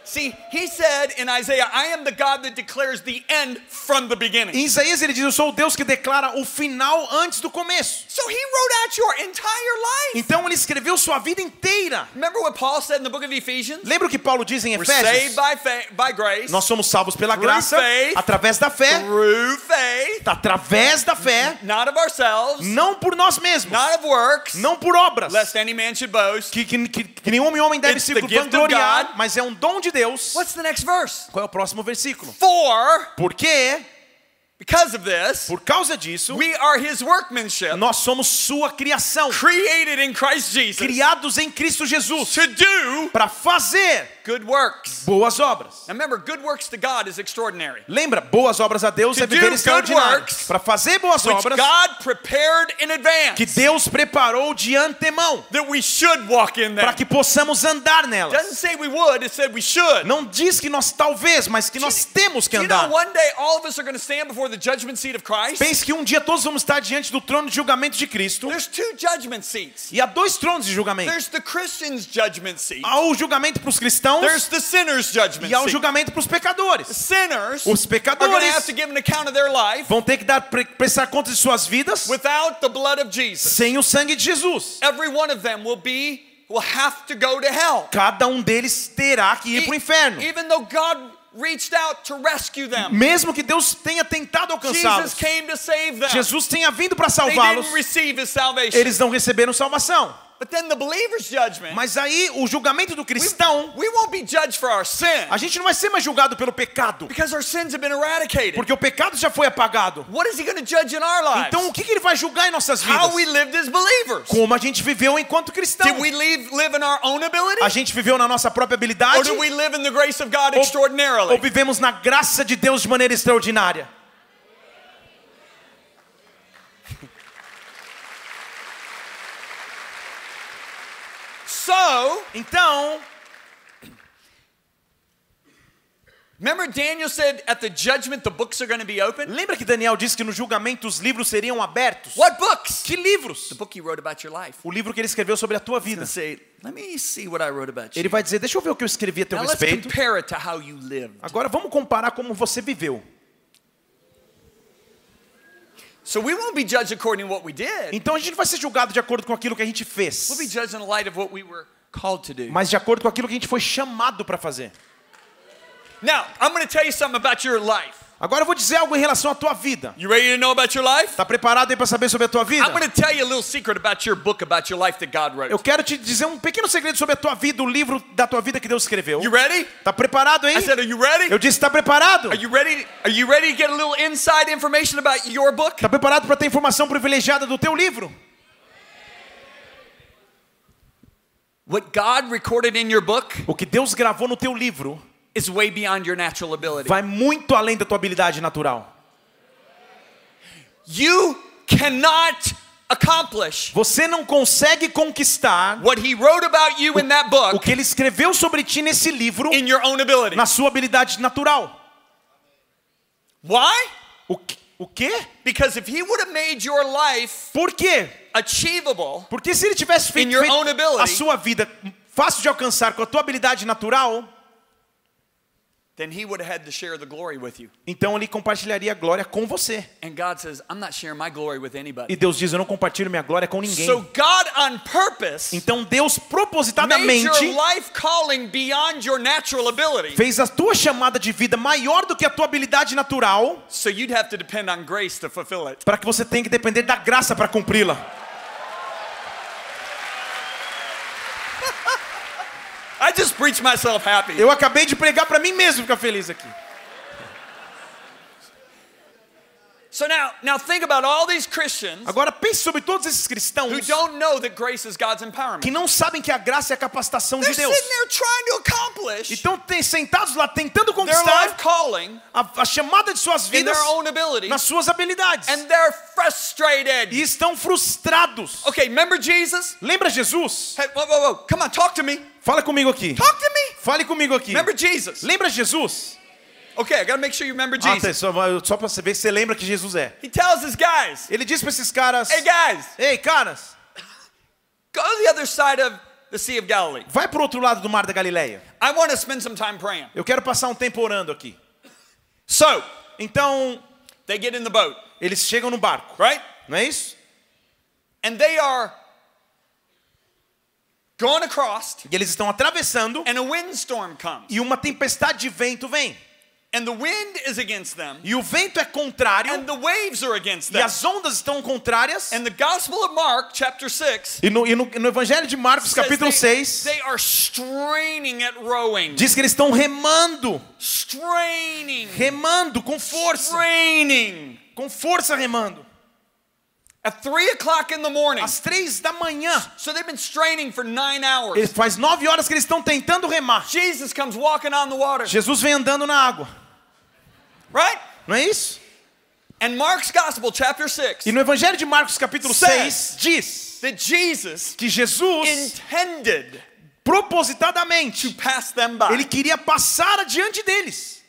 See, he said in Isaiah, I am the God that declares the end from the beginning. Em Isaías ele diz: Eu sou o Deus que declara o final antes do começo. So he wrote out your entire life. Então ele escreveu sua vida inteira. Remember what Paul said in the book of Ephesians? Lembra o que Paulo diz em We're saved Efésios? by, fa- by grace, Nós somos salvos pela graça, faith. através da fé, through faith, através da fé, not of ourselves, não por nós mesmos, not of works, não por obras, lest any man should boast. que, que, que, que nenhum homem deve It's se vangloriar, mas é um dom de Deus. What's the next verse? Qual é o próximo versículo? For, Porque, because of this, por causa disso, we are his workmanship, nós somos sua criação, created in Christ Jesus criados em Cristo Jesus, para fazer good works. boas obras. Now remember, good works to God is extraordinary. Lembra, boas obras a Deus To é viver extraordinário. Para fazer boas obras God prepared in que advance Deus preparou de antemão, that we should walk in para que possamos andar Doesn't nelas. say we would, it said we should. Não diz que nós talvez, mas que nós temos que you andar. one day all of us are going to stand before the judgment seat of Christ? Pense que um dia todos vamos estar diante do trono de julgamento de Cristo. There's two judgment seats. E há dois tronos de julgamento. There's the Christian's judgment seat. Há o julgamento para os cristãos There's the sinner's judgment e há seat. julgamento para os pecadores. Sinners Os pecadores have to give an account of their life vão ter que dar pre- prestar contas de suas vidas without the blood of Jesus. sem o sangue de Jesus. Every one of them will be will have to go to hell. Cada um deles terá que ir para o inferno. Even though God reached out to rescue them. Mesmo que Deus tenha tentado Jesus alcançá-los, came to save them. Jesus tenha vindo para salvá-los, eles não receberam salvação. But then the believer's judgment, Mas aí o julgamento do we, cristão, we won't be judged for our sin a gente não vai ser mais julgado pelo pecado, because our sins have been eradicated. porque o pecado já foi apagado. What is he going to judge in our lives? Então o que ele vai julgar em nossas How we vidas? lived as believers. Como a gente viveu enquanto cristão? Did we live, live in our own ability? A gente viveu na nossa própria Or habilidade did we live in the grace of God ou extraordinarily? vivemos na graça de Deus de maneira extraordinária? So, Então, remember Daniel said at the judgment the books are going to be open? lembra que Daniel disse que no julgamento os livros seriam abertos? What books? Que livros? The book he wrote about your life. O livro que ele escreveu sobre a tua vida. Say, let me see what I wrote about you. Ele vai dizer: Deixa eu ver o que eu escrevi a teu Now let's respeito. compare it to how you lived. Agora vamos comparar como você viveu. So we won't be judged according to what we did. Então a gente não vai ser julgado de acordo com aquilo que a gente fez, We'll be judged in the light of what we were called to do. mas de acordo com aquilo que a gente foi chamado para fazer. Now, I'm going to tell you something about your life. Agora eu vou dizer algo em relação à tua vida. You ready to know about your life? Tá preparado aí para saber sobre a tua vida? I'm going to tell you a little secret about your book about your life that God wrote. Eu quero te dizer um pequeno segredo sobre a tua vida, o livro da tua vida que Deus escreveu. You ready? Tá preparado aí? I said, are you ready? Eu disse, tá preparado? Are you ready? Are you ready to get a little inside information about your book? Tá preparado para ter informação privilegiada do teu livro? What God recorded in your book O que Deus gravou no teu livro is way beyond your natural ability. vai muito além da tua habilidade natural. You cannot accomplish Você não consegue conquistar what he wrote about you in that o book que ele escreveu sobre ti nesse livro in your own ability. na sua habilidade natural. Why? O, que- o quê? Because if he would have made your life Por quê? achievable, Porque se ele tivesse feito, feito ability. a sua vida fácil de alcançar com a tua habilidade natural, then he would have had to share the glory with you. Então ele compartilharia a glória com você. And God says, I'm not sharing my glory with anybody. E Deus diz: Eu não compartilho minha glória com ninguém. So God on purpose Então Deus made propositadamente your life calling beyond your natural ability. fez a tua chamada de vida maior do que a tua habilidade natural, So you'd have to depend on grace to fulfill it. para que você tenha que depender da graça para cumpri-la. I just preached myself happy. Eu acabei de pregar para mim mesmo ficar feliz aqui. So now, now think about all these Christians Agora pense sobre todos esses who cristãos don't know that grace is God's empowerment. que não sabem que a graça é a capacitação They're de Deus. sitting there trying to accomplish Então tem sentados lá tentando their life conquistar calling a, a chamada de suas in vidas their own ability, nas suas habilidades and they're frustrated. e estão frustrados. Okay, remember Jesus? Lembra Jesus? Hey, whoa, whoa, whoa! Come on, talk to me. Fala comigo aqui. Talk to me. Fale comigo aqui. Remember Jesus? Lembra Jesus? Okay, I gotta make sure you remember Ah, tá, Jesus. só, só para ver se você lembra que Jesus é. He tells his guys, Ele diz para esses caras: "Hey guys, Ei, caras, go to the other side of the Sea of Galilee. vai pro outro lado do Mar da Galileia. I want to spend some time praying." Eu quero passar um tempo orando aqui. So Então, they get in the boat, eles chegam no barco, right? não é isso? And they are going across, E eles estão atravessando and a windstorm comes, e uma tempestade de vento vem. And the wind is against them, E o vento é contrário and the waves are against e them. as ondas estão contrárias. And the Gospel of Mark, chapter six, E no, e no- no Evangelho de Marcos, capítulo they, 6, they are straining at rowing, diz que eles estão remando, straining, remando com força, straining. com força remando. At three o'clock in the morning. Às três da manhã, So they've been straining for nine hours. ele faz nove horas que eles estão tentando remar. Jesus comes walking on the water, Jesus vem andando na água, right? não é isso? And Mark's Gospel, chapter 6, E no Evangelho de Marcos, capítulo Says- 6, diz that Jesus que Jesus, intended propositadamente, to pass them by. ele queria passar adiante deles.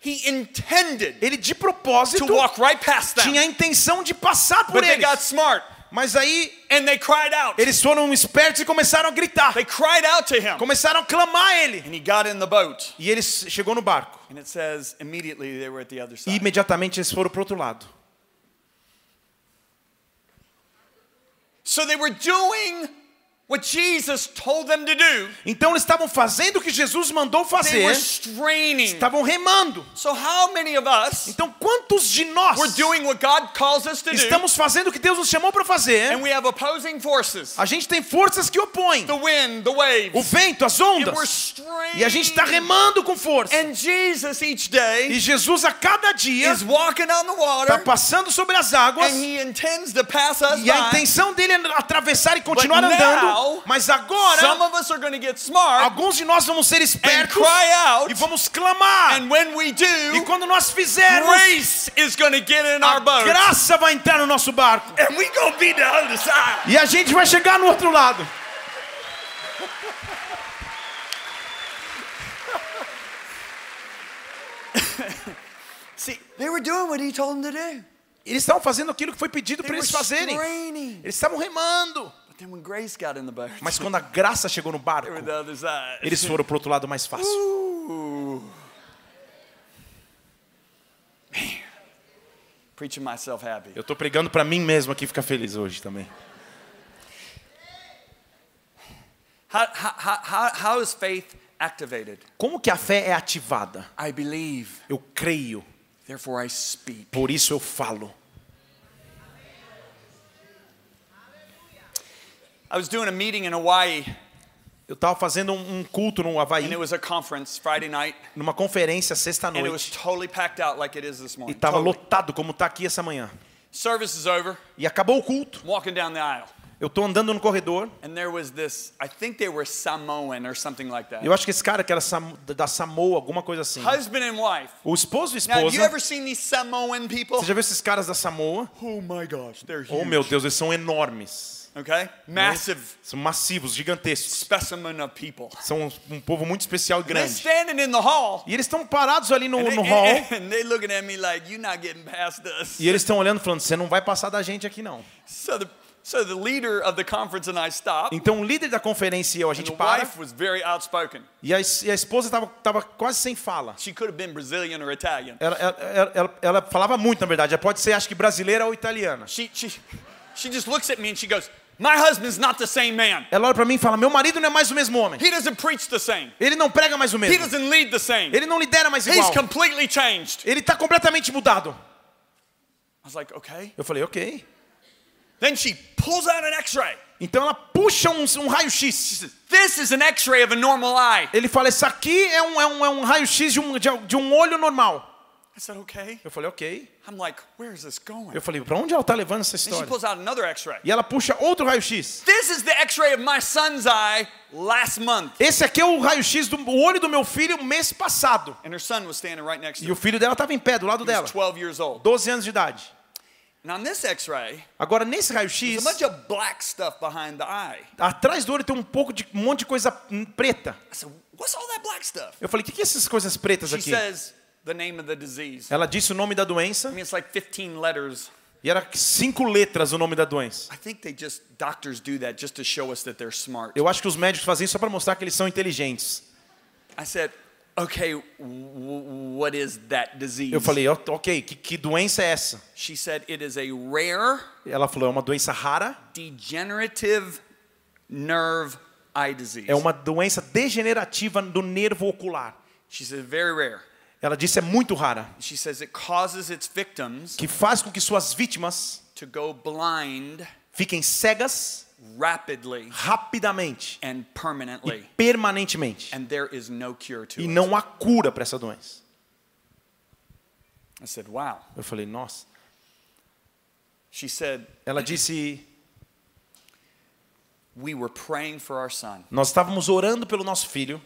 He intended Ele de to propósito walk right past them. tinha a intenção de passar por But they eles. got smart Mas aí and they cried out. eles foram espertos e começaram a gritar. They cried out to him. Começaram a clamar a ele. And he got in the boat. E ele chegou no barco. And it says immediately they were at the other E side. imediatamente eles foram para outro lado. So they were doing what Jesus told them to do. Então eles estavam fazendo o que Jesus mandou They were fazer. straining. Estavam remando. So how many of us Então quantos de nós We're doing what God calls us to do, estamos fazendo o que Deus nos chamou para fazer? and we have opposing forces. A gente tem forças que opõem. The wind, the O waves. vento, as And we're ondas. straining. E a gente está remando com força. And Jesus each day E Jesus a cada dia is walking on the está water, passando sobre as águas. and he intends to pass us E a intenção dele é atravessar e continuar But andando. now, Mas Some agora, of us are going to get smart alguns de nós vamos ser and espertos cry out, e vamos clamar. and when we E do, quando nós fizermos, grace is going to get in our a boat, graça vai entrar no nosso barco. and we to be the other side. E a gente vai chegar no outro lado. See, they were doing what he told them to do. Eles estavam fazendo aquilo que foi pedido para eles fazerem. Eles estavam remando. Mas quando a graça chegou no barco, eles foram para o outro lado mais fácil. Ooh. Man. Preaching myself happy. Eu estou pregando para mim mesmo aqui ficar feliz hoje também. How, how, how, how is faith activated? Como que a fé é ativada? Eu creio, por isso eu falo. I was doing a meeting in Hawaii, Eu estava fazendo um um culto no Havaí, and it was a conference Friday night, numa conferência sexta and it was noite. totally packed out like it is this E estava Totally. lotado como está aqui essa manhã. Service is over. E acabou o culto. I'm walking down the aisle, Eu estou andando no corredor. and there was this. I think they were Samoan or something like that. Eu acho que esse cara que era Sam- da Samoa, alguma coisa assim. Husband and wife. O esposo e Now, esposa. ever seen these Samoan people? Você já viu esses caras da Samoa? Oh my gosh, they're huge. Oh meu Deus, eles são enormes. Okay, massive São massivos, gigantescos. specimen of people. São um povo muito especial e They're grande. standing in the hall. E eles estão parados ali no, they, no hall. and they looking at me like you're not getting past us. E eles estão olhando falando, você não vai passar da gente aqui não. So the, So the leader of the conference and I stopped. Então o líder da conferência e eu, a gente para. wife was very outspoken. E a, e a esposa estava tava quase sem fala. She could have been Brazilian or Italian. Ela, ela, ela- ela- ela falava muito, na verdade. Ela pode ser, acho que brasileira ou italiana. She, she, she just looks at me and she goes, My husband's not the same man. Ela olha pra mim e fala: Meu marido não é mais o mesmo homem. He doesn't preach the same. Ele não prega mais o He mesmo. doesn't lead the same. Ele não lidera mais He's igual. completely changed. Ele está completamente mudado. I was like, Okay. Eu falei: Ok. Then she pulls out an x ray. Então ela puxa um, um raio-x. This is an x ray of a normal eye. Ele fala: Isso aqui é um, é um, é um raio-x de um, de um olho normal. I said, Okay. Eu falei: Ok. I'm like, Where is this going? Eu falei: Pra onde ela está levando essa Then she história? pulls out another. E ela puxa outro raio-x. This is the x ray of my son's eye last month. Esse aqui é o raio-x do olho do meu filho mês passado. And her son was standing right next to E o filho dela estava em pé do lado He dela, was 12 years old. 12 anos de idade. On this Agora nesse there's raio-x, atrás do olho tem um pouco de um monte de coisa preta. I said, What's all that black stuff? Eu falei: O que, que é essas coisas pretas She aqui? says the name of the disease. Ela disse o nome da doença I mean, it's like 15 letters. e era cinco letras o nome da doença. I think they just, doctors do that just to show us that they're smart. Eu acho que os médicos fazem isso só para mostrar que eles são inteligentes. I said, Okay, w- what is that disease? Eu falei: "Ó, Ok, que, que doença é essa? She said, It is a rare Ela falou: É uma doença rara, degenerative nerve eye disease. é uma doença degenerativa do nervo ocular. She said, Very rare. Ela disse: É muito rara, She says it causes its victims que faz com que suas vítimas to go blind fiquem cegas rapidly rapidamente and e permanently. permanentemente. And there is no cure to E it. não há cura para essa doença. I said, Wow. Eu falei: Nossa. She said, Ela disse: We were praying for our son, Nós estávamos orando pelo nosso filho,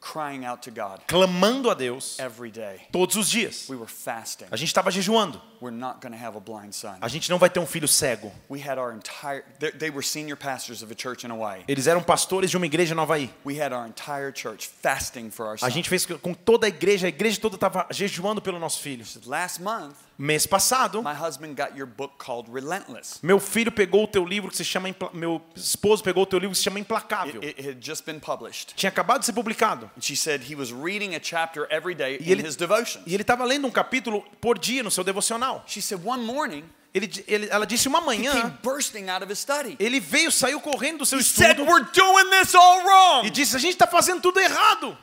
crying out to God clamando a Deus every day. todos os dias. We were fasting. A gente estava jejuando. We're not going to have a blind son. A gente não vai ter um filho cego. We had our entire, they, they were senior pastors of a church in Hawaii. Eles eram pastores de uma igreja em Havaí. We had our entire church fasting for our A son. gente fez com toda a igreja, a igreja toda estava jejuando pelo nosso filho. Last month, Mês passado, my husband got your book called Relentless. meu filho pegou o teu livro que se chama meu esposo pegou o teu livro que se chama Implacável. It, it had just been published. Tinha acabado de ser publicado. And she said he was reading a chapter every day E in ele- his devotions. E ele estava lendo um capítulo por dia no seu devocional. She said one morning, Ele, ele- ela disse uma manhã, came bursting out of his study. ele veio, saiu correndo do seu He said, estudo We're doing this all e wrong. disse: a gente está fazendo tudo errado.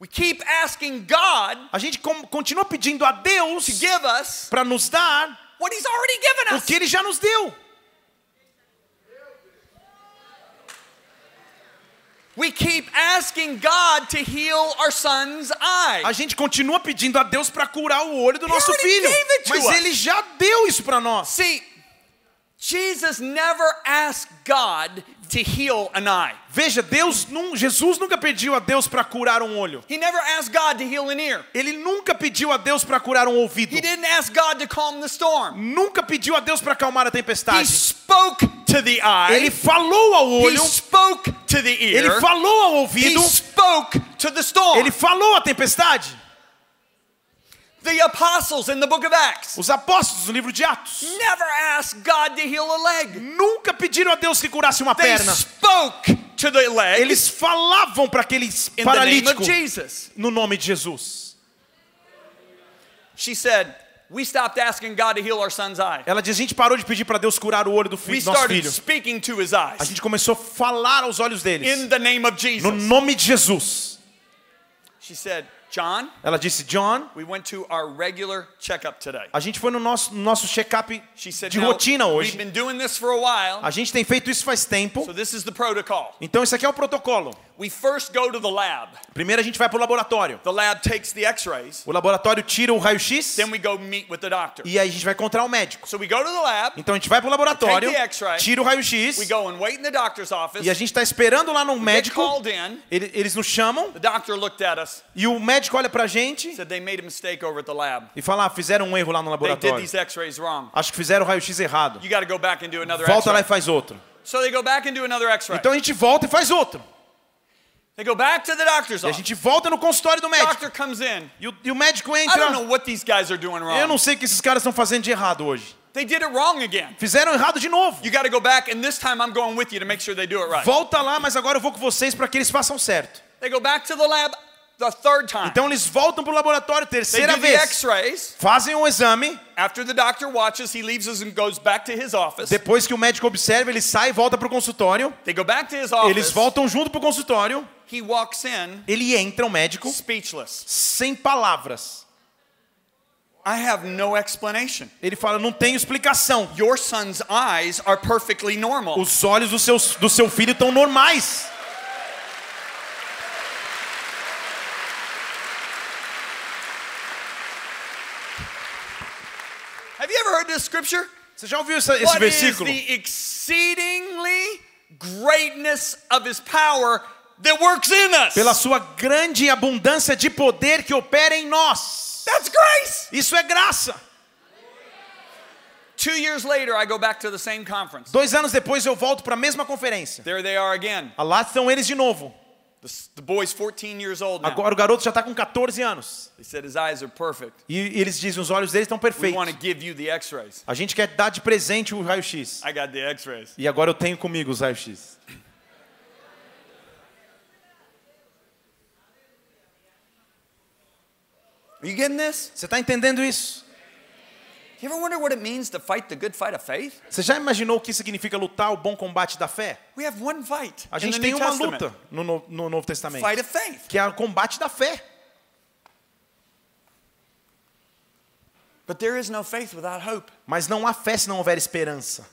We keep asking God A gente continua pedindo a Deus para nos dar what He's already given o us. que Ele já nos deu. We keep asking God to heal our son's eye. A gente continua pedindo a Deus para curar o olho do nosso filho. Mas us. Ele já deu isso para nós. See, Jesus never asked God to heal an eye. Veja, Deus, nun- Jesus nunca pediu a Deus para curar um olho. He never asked God to heal an ear. Ele nunca pediu a Deus para curar um ouvido. He didn't ask God to calm the storm. Nunca pediu a Deus para acalmar a He tempestade. spoke to the eye. Ele falou ao He olho, spoke to the ele ear. falou ao He ouvido, spoke to the storm. ele falou à tempestade. The apostles in the book of Acts Os apóstolos no livro de Atos never asked God to heal a leg. nunca pediram a Deus que curasse uma They perna. spoke to the leg Eles falavam para aquele in the name paralítico of Jesus. no nome de Jesus. She said, We stopped asking God to heal our son's eye. Ela diz: a gente parou de pedir para Deus curar o olho do We filho, do nosso started filho. speaking to his A eyes gente começou a falar aos olhos deles. in the name of No Jesus. nome de Jesus. She said, John, Ela disse: John, we went to our regular checkup today. a gente foi no nosso, no nosso check-up de "Now, rotina we've hoje. been doing this for a while, A gente tem feito isso faz tempo. so this is the protocol. Então esse aqui é o protocolo. We first go to the lab. Primeiro a gente vai para o laboratório. The lab takes the x-rays, O laboratório tira o raio-x then we go meet with the doctor. e aí a gente vai encontrar o médico. So we go to the lab, Então a gente vai para o laboratório, Take the tira o raio-x we go and wait in the doctor's office. e a gente está esperando lá no médico. called in. Ele- Eles nos chamam The doctor looked at us, e o médico olha pra gente e fala: ah, fizeram um erro lá no laboratório. Acho que fizeram o raio-x errado. Volta lá e faz outro. Então a gente volta e faz outro. They go back to the doctor's E a office. gente volta no consultório do médico. Doctor comes in. E o, e o médico I don't know entra. what these guys are doing Eu wrong. não sei o que esses caras estão fazendo de errado hoje. They did it wrong again. Fizeram errado de novo. You got to go back, and this time I'm going with you to make sure they do it right. Volta lá, mas agora eu vou com vocês para que eles façam certo. They go back to the lab the third time. Então eles voltam para o laboratório terceira vez. Fazem um exame. After the doctor watches, he leaves us and goes back to his office. Depois que o médico observa, ele sai e volta para o consultório. They go back to his office. Eles voltam junto para o consultório. He walks in Ele entra, o médico, speechless. sem palavras. I have no explanation. Ele fala: não tenho explicação. Your son's eyes are perfectly normal. Os olhos do seu, do seu filho estão normais. You ever heard this scripture? Você já ouviu essa- esse What is versículo? the exceedingly greatness of his power that works in us? Pela sua grande abundância de poder que opera em nós. That's grace. Isso é graça. Two years later, I go back to the same conference. Dois anos depois eu volto para a mesma conferência. There they are again. Lá estão eles de novo. The, the boy's 14 years old now. Agora o garoto já está com 14 anos. They said his eyes are perfect. E eles dizem, os olhos deles estão perfeitos. to give you the x-rays. A gente quer dar de presente o raio-x. I got the x-rays. E agora eu tenho comigo os raios-x. Getting this? Você está entendendo isso? Você já imaginou o que significa lutar o bom combate da fé? We have one fight A gente tem New uma Testament. luta no, no- no Novo Testamento, Fight of faith. que é o combate da fé. But there is no faith without hope. Mas não há fé se não houver esperança.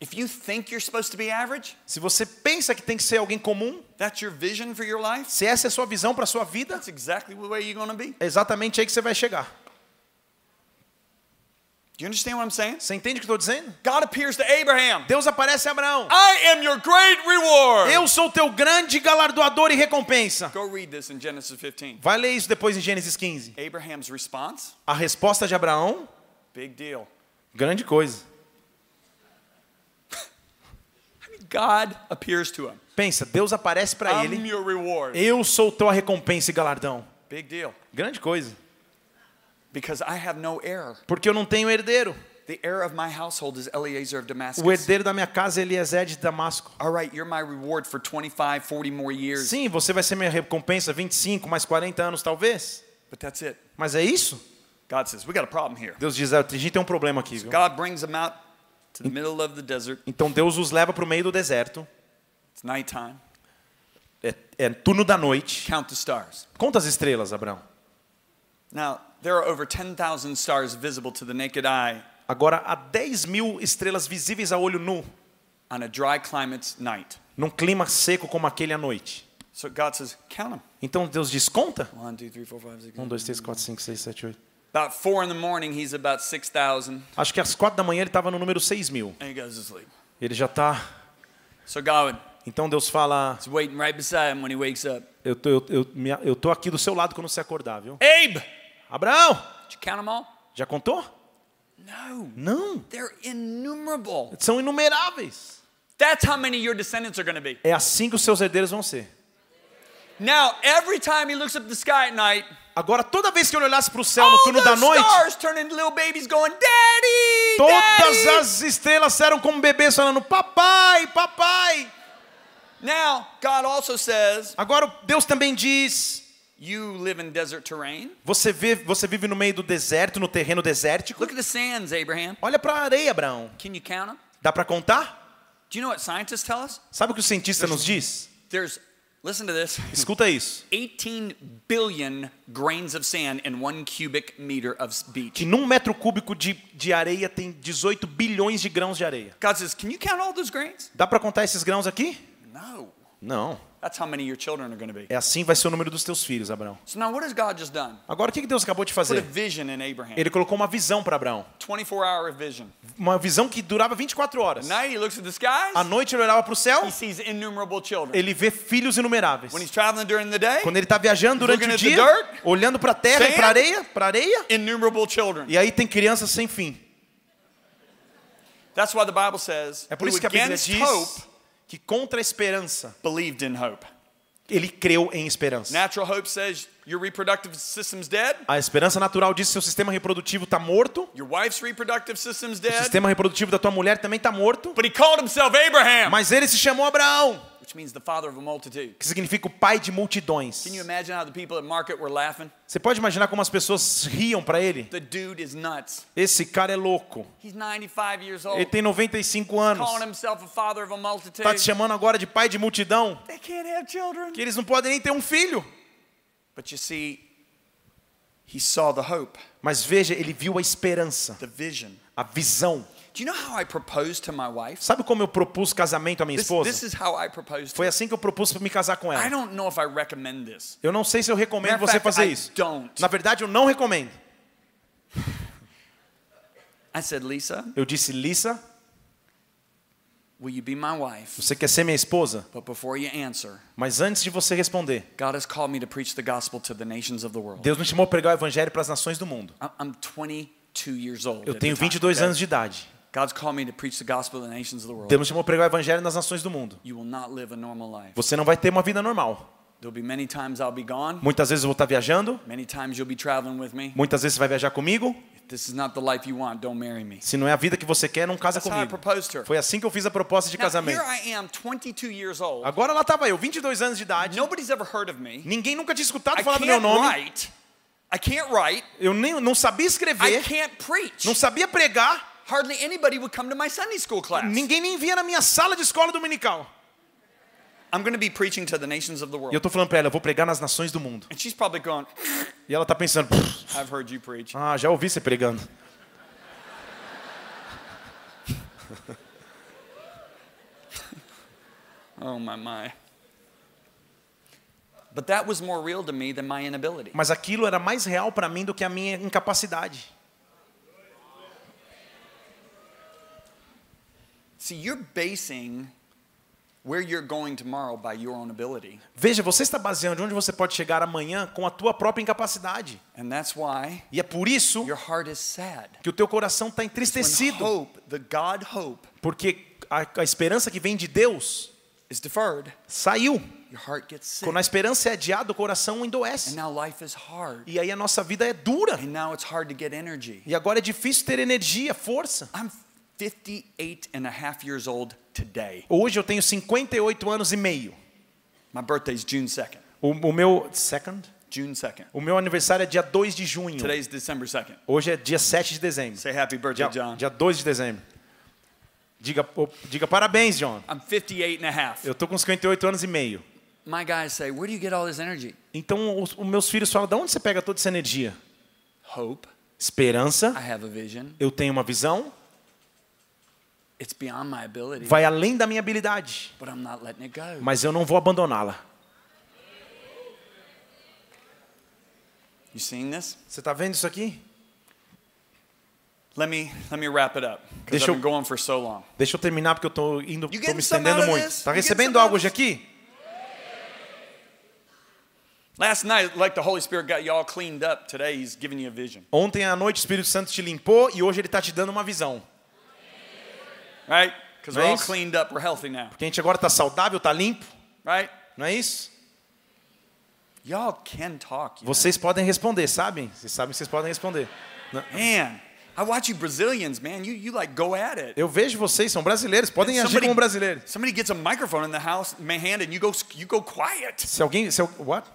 If you think you're supposed to be average, Se você pensa que tem que ser alguém comum, that's your vision for your life, se essa é a sua visão para a sua vida, that's exactly the way you're going to be. é exatamente aí que você vai chegar. Do you understand what I'm saying? Você entende o que estou dizendo? God appears to Abraham. Deus aparece a Abraão. I am your great reward. Eu sou teu grande galardoador e recompensa. Go read this in Genesis 15. Vai ler isso depois em Gênesis 15. Abraham's response, A resposta de Abraão, big deal. grande coisa. God appears to him. Pensa, Deus aparece para ele. your reward. Eu sou tua recompensa e galardão. Big deal. Grande coisa. Because I have no heir. Porque eu não tenho herdeiro. The heir of my household is Eliezer of Damascus. O herdeiro da minha casa é Eliezer de Damasco. All right, you're my reward for 25, 40 more years. Sim, você vai ser minha recompensa 25 mais 40 anos talvez. But that's it. Mas é isso? God says, we got a problem here. Deus diz, "Ah, a gente tem um problema aqui. Viu? God brings them out to the middle of the desert. Então Deus os leva para o meio do deserto. It's nighttime. É, é turno da noite. Count the stars. Conta as estrelas, Abraão. Now, there are over 10,000 stars visible to the naked eye Agora, há 10 mil estrelas visíveis a olho nu, on a dry climate night. num clima seco como aquele à noite. So God says, count them. Então Deus diz, conta. 1, 2, 3, 4, 5, 6. 1, 2, 3, 4, 5, 6, 7, 8. About 4 in the morning, he's about 6,000. Acho que às 4 da manhã ele estava no número 6 mil. And he goes to sleep. Ele já está... So God Então Deus fala, is waiting right beside him when he wakes up. eu tô, eu, eu, me- eu tô aqui do seu lado quando você acordar, viu? Abe, Abraão, já contou? Não. They're innumerable. São inumeráveis. That's how many your descendants are going to be. É assim que os seus herdeiros vão ser. Now, every time he looks up the sky at night, Agora, toda vez que ele olhasse para o céu no turno da noite, going, Daddy, todas Daddy. as estrelas eram como bebês falando, papai, papai. Now, God also says, Agora, Deus também diz, you live in desert terrain. você, vê, você vive no meio do deserto, no terreno desértico. Look at the sands, Abraham. Olha para a areia, Abraão. Can you count them? Dá para contar? Do you know what scientists tell us? Sabe o que o cientista nos diz? There's, listen to this, Escuta isso. 18 billion grains of sand in one cubic meter of beach. Que num metro cúbico de, de areia tem 18 bilhões de grãos de areia. God says, can you count all those grains? Dá para contar esses grãos aqui? No. Não. That's how many your children are going to be. É assim vai ser o número dos teus filhos, Abraão. So now what has God just done? Agora, o que Deus acabou de fazer? vision in Abraham. Ele colocou uma visão para Abraão. 24 hour vision. Uma visão que durava 24 horas. Night he looks at the skies. À noite ele olhava para o céu, He sees innumerable children. ele vê filhos inumeráveis. When he's traveling during the day, Quando ele está viajando durante o dia, dirt, olhando para a terra e para areia, para areia, innumerable children. e aí tem crianças sem fim. That's why the Bible says, É por isso que a Bíblia diz hope que contra a esperança, believed in hope. ele creu em esperança. Natural hope says your reproductive system's dead. A esperança natural diz que seu sistema reprodutivo está morto. Your wife's reproductive system's O dead. sistema reprodutivo da tua mulher também está morto. But he called himself Abraham, Mas ele se chamou Abraão, which means the father of a multitude. que significa o pai de multidões. Can you imagine how the people at market were laughing? Você pode imaginar como as pessoas riam para ele? The dude is nuts. Esse cara é louco. He's 95 years old. Ele tem 95 anos. calling himself a father of a multitude. Está te chamando agora de pai de multidão. They can't have children. Que eles não podem nem ter um filho. But you see, he saw the hope, Mas veja, ele viu a esperança, the vision. a visão. Do you know how I proposed to my wife? Sabe como eu propus casamento à minha esposa? is how I proposed. To Foi assim que eu propus me casar com I ela. don't know if I recommend this. Eu não sei se eu recomendo você fazer I isso. don't. Na verdade, eu não recomendo. I said, Lisa, Eu disse, Lisa, will you be my wife? você quer ser minha esposa? But before you answer, Mas antes de você responder, God has called me to preach the gospel to the nations of the world. Deus me chamou a pregar o evangelho para as nações do mundo. I'm 22 years old. Eu tenho time, 22 okay? anos de idade. God's called me to preach the gospel to the nations of the world. Deus me chamou a pregar o evangelho nas nações do mundo. You will not live a normal life. Você não vai ter uma vida normal. There'll be many times I'll be gone. Muitas vezes eu vou estar viajando, Many times you'll be traveling with me. muitas vezes você vai viajar comigo. If this is not the life you want, don't marry me. Se não é a vida que você quer, não casa comigo. Foi assim que eu fiz a proposta de casamento. here I am, 22 years old. Agora lá estava eu, 22 anos de idade. Nobody's ever heard of me. Ninguém nunca tinha escutado falar do meu nome. write. I can't write. Eu nem, não sabia I escrever, can't preach. não sabia pregar. Hardly anybody would come to my Sunday school class. Ninguém nem via na minha sala de escola dominical. I'm going to be preaching to the nations of the E eu world. tô falando para ela, eu vou pregar nas nações do mundo. And she's probably going, E ela tá pensando, "Pff, I've heard you preach. ah, já ouvi você pregando. Oh, my, my. But that was more real to me than my inability. Mas aquilo era mais real para mim do que a minha incapacidade. See, you're basing where you're going tomorrow by your own ability. Veja, você está baseando onde você pode chegar amanhã com a tua própria incapacidade. And that's why E é por isso your heart is sad. que o teu coração está entristecido, hope, the God hope, porque a, a esperança que vem de Deus is deferred, saiu. your heart gets sick. Quando a esperança é adiada, o coração And endoece. now life is hard. E aí a nossa vida é dura. And now it's hard to get energy. E agora é difícil ter energia, força. I'm 58 and a half years old today. Hoje eu tenho 58 anos e meio. My birthday's June 2nd. O, o meu second, June 2nd. o meu aniversário é dia 2 de junho. Today's December 2nd. Hoje é dia 7 de dezembro. Say happy birthday, Dia, John. dia 2 de dezembro. Diga, diga parabéns, John. I'm 58 and a half. Eu tô com 58 anos e meio. My guys say, Where do you get all this energy? Então os, os meus filhos falam: "De onde você pega toda essa energia?" Hope. Esperança. I have a vision. Eu tenho uma visão. It's beyond my ability, Vai além da minha habilidade, but I'm not letting it go. mas eu não vou abandoná-la. You seeing this? Você tá vendo isso aqui? Let me let me wrap it up because Deixa I've eu- been going for so long. Deixa eu terminar porque eu tô indo, tô me estendendo muito. Tá getting recebendo algo hoje aqui? Last night, like the Holy Spirit got you all cleaned up. Today, He's giving you a vision. Ontem à noite o Espírito Santo te limpou e hoje ele tá te dando uma visão. Right? Because we're all Nice. cleaned up. We're healthy now. Porque a gente agora tá saudável, tá limpo, Right? não é isso? Y'all can talk. Vocês podem responder, sabem? Vocês sabem que vocês podem responder. Know? Man, I watch you Brazilians, man. You, you like go at it. Eu vejo vocês, são brasileiros, podem agir Somebody- como brasileiros. Somebody gets a microphone in the house, my hand, and you go, you go quiet. Se alguém, se, what?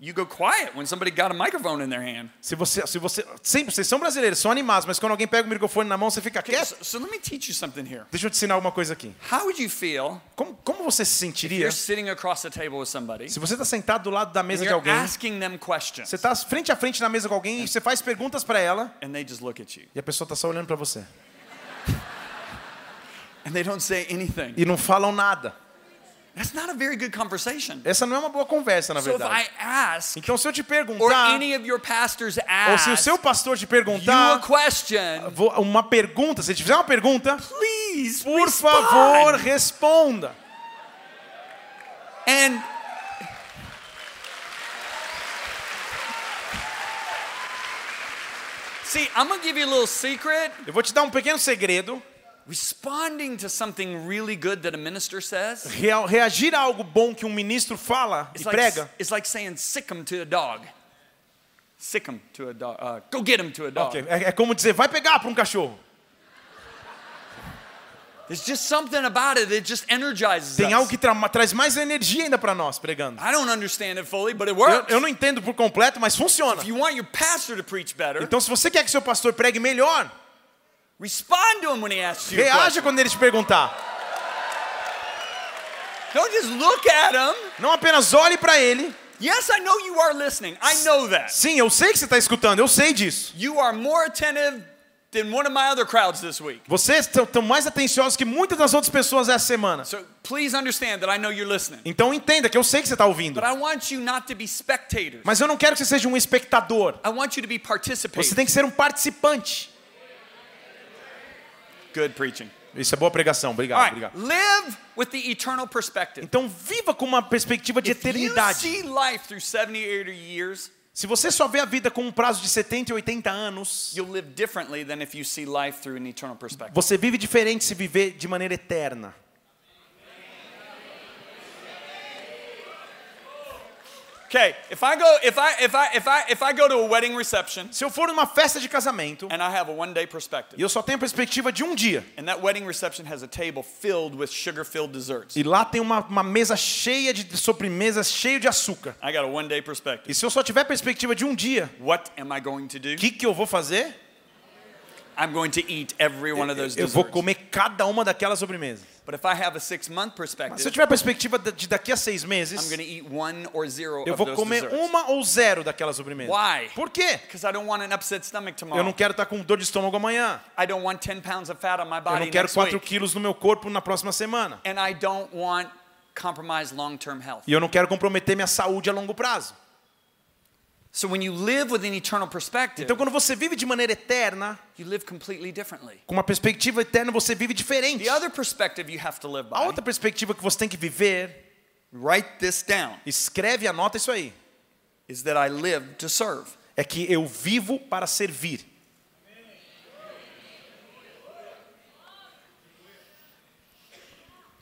You- go quiet when somebody got a microphone in their hand. Se você, se você, sempre vocês são brasileiros, são animados, mas quando alguém pega o microfone na mão, você fica Okay, quieto. so, so let me teach you something here. Deixa eu te ensinar alguma coisa aqui. How would you feel Como, como você se if sentiria you're sitting across the table with somebody se você está sentado do lado da and mesa de alguém, asking them questions você está frente a frente na mesa com alguém e você faz perguntas para ela and they just look at you e a pessoa está só olhando para você and they don't say anything? e não falam nada. That's not a very good conversation. Essa não é uma boa conversa, na So if verdade. I ask, Então, se eu te or perguntar, any of your pastors ou se o ask seu pastor te you a perguntar question, uma pergunta, se ele te fizer uma pergunta, please por respond. favor, responda. And see, I'm gonna give you a little secret. Eu vou te dar um pequeno segredo. Responding to something really good that a minister says, reagir a algo bom que um ministro fala e like, prega it's like saying sick 'em to a dog. Sick him to a dog. Uh, go get him to a dog. Ok, É, é como dizer, vai pegar para um cachorro. There's just something about it that just energizes Tem algo que tra traz mais energia ainda para nós pregando. I don't understand it fully, but it Eu, works. eu não entendo por completo, mas funciona. If you want your pastor to preach better, Então, se você quer que seu pastor pregue melhor, respond to him when he asks you reaja quando ele te perguntar. Don't just look at him. Não apenas olhe para ele. Yes, I know you are listening. I know that. Sim, eu sei que você está escutando, eu sei disso. You are more attentive than one of my other crowds this week. Vocês estão mais atenciosos que muitas das outras pessoas essa semana. So please understand that I know you're listening. Então entenda que eu sei que você está ouvindo. But I want you not to be spectators. Mas eu não quero que você seja um espectador. I want you to be Você tem que ser um participante. Good preaching. Isso é boa pregação. Obrigado, right. obrigado. Live with the eternal perspective. Então viva com uma perspectiva de If you eternidade. see life through 70, 80 years, Se você só vê a vida com um prazo de 70 e 80 anos, you'll live differently than if you see life through an eternal perspective. você vive diferente se viver de maneira eterna. Okay, if I go if I if I if I if I go to a wedding reception Se eu for numa festa de casamento and I have a one-day perspective, e eu só tenho a perspectiva de um dia, and that wedding reception has a table filled with sugar-filled desserts, e lá tem uma, uma mesa cheia de sobremesas, cheio de açúcar. I got a one-day perspective. E se eu só tiver perspectiva de um dia, What am I going to do? que, que eu vou fazer? I'm going to eat every one of those Eu vou desserts. comer cada uma daquelas sobremesas. But if I have a six-month Se eu perspective, tiver a perspectiva de daqui a seis I'm meses, going to eat one or zero eu of vou those comer desserts. uma ou zero daquelas sobremesas. Why? Por quê? Because I don't want an upset stomach Eu tomorrow. não quero estar com dor de estômago amanhã. I don't want 10 pounds of fat on my Eu body não quero next 4 week. quilos no meu corpo na próxima semana. And I don't want compromised long-term health. E eu não quero comprometer minha saúde a longo prazo. So when you live with an eternal perspective, Então, quando você vive de maneira eterna, you live completely differently. com uma perspectiva eterna, você vive diferente. The other perspective you have to live A outra perspectiva que você tem que viver, write this down, escreve e anota isso aí, is that I live to serve. é que eu vivo para servir.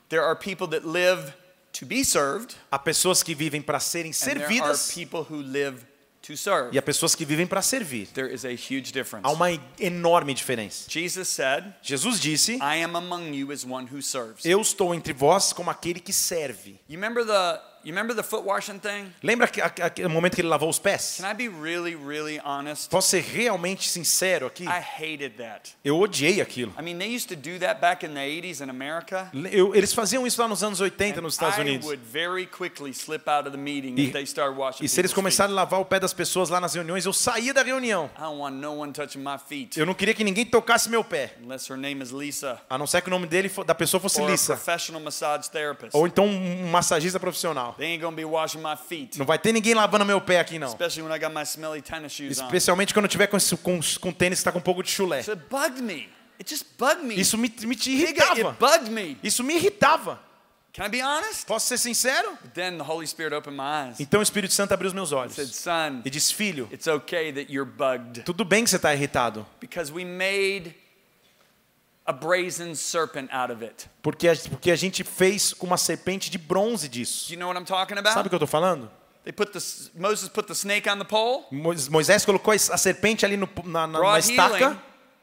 There are people that live to be served, Há pessoas que vivem para serem and there are servidas people who live to serve. e há pessoas que vivem para servir. There is a huge difference. Há uma enorme diferença. Jesus said, Jesus disse: I am among you as one who serves. Eu estou entre vós como aquele que serve. You remember the you remember the foot washing thing? Lembra que- aquele momento que ele lavou os pés? Can I be really, really honest? Posso ser realmente sincero aqui? I hated that. Eu odiei aquilo. I mean, they used to do that back in the 80s in America. Eu- eles faziam isso lá nos anos 80 nos Estados I Unidos. would very quickly slip out of the meeting E- if they started washing E se eles começarem a lavar o pé das pessoas lá nas reuniões, eu saía da reunião. I don't want no one touching my feet Eu não queria que ninguém tocasse meu pé, a não ser que o nome dele da pessoa fosse Lisa, ou então um massagista profissional. They ain't gonna be washing my feet, Não vai ter ninguém lavando meu pé aqui não. Especialmente quando eu tiver com, esse- com, com tênis que está com um pouco de chulé. So it bugged me. It just bugged me. Isso me, me irritava. bugged me. Isso me irritava. Can I be honest? Posso ser sincero? Then the Holy Spirit opened my eyes. Então o Espírito Santo abriu os meus Said, olhos son, e disse: Filho, it's okay that you're bugged tudo bem que você está irritado, because we made a brazen serpent out of it. porque a, porque a gente fez com uma serpente de bronze Do disso. you know what I'm talking Sabe o about? que eu estou falando? They put the Moses put the snake on the pole. Mois- Moisés colocou a serpente ali no- na, na- na estaca healing.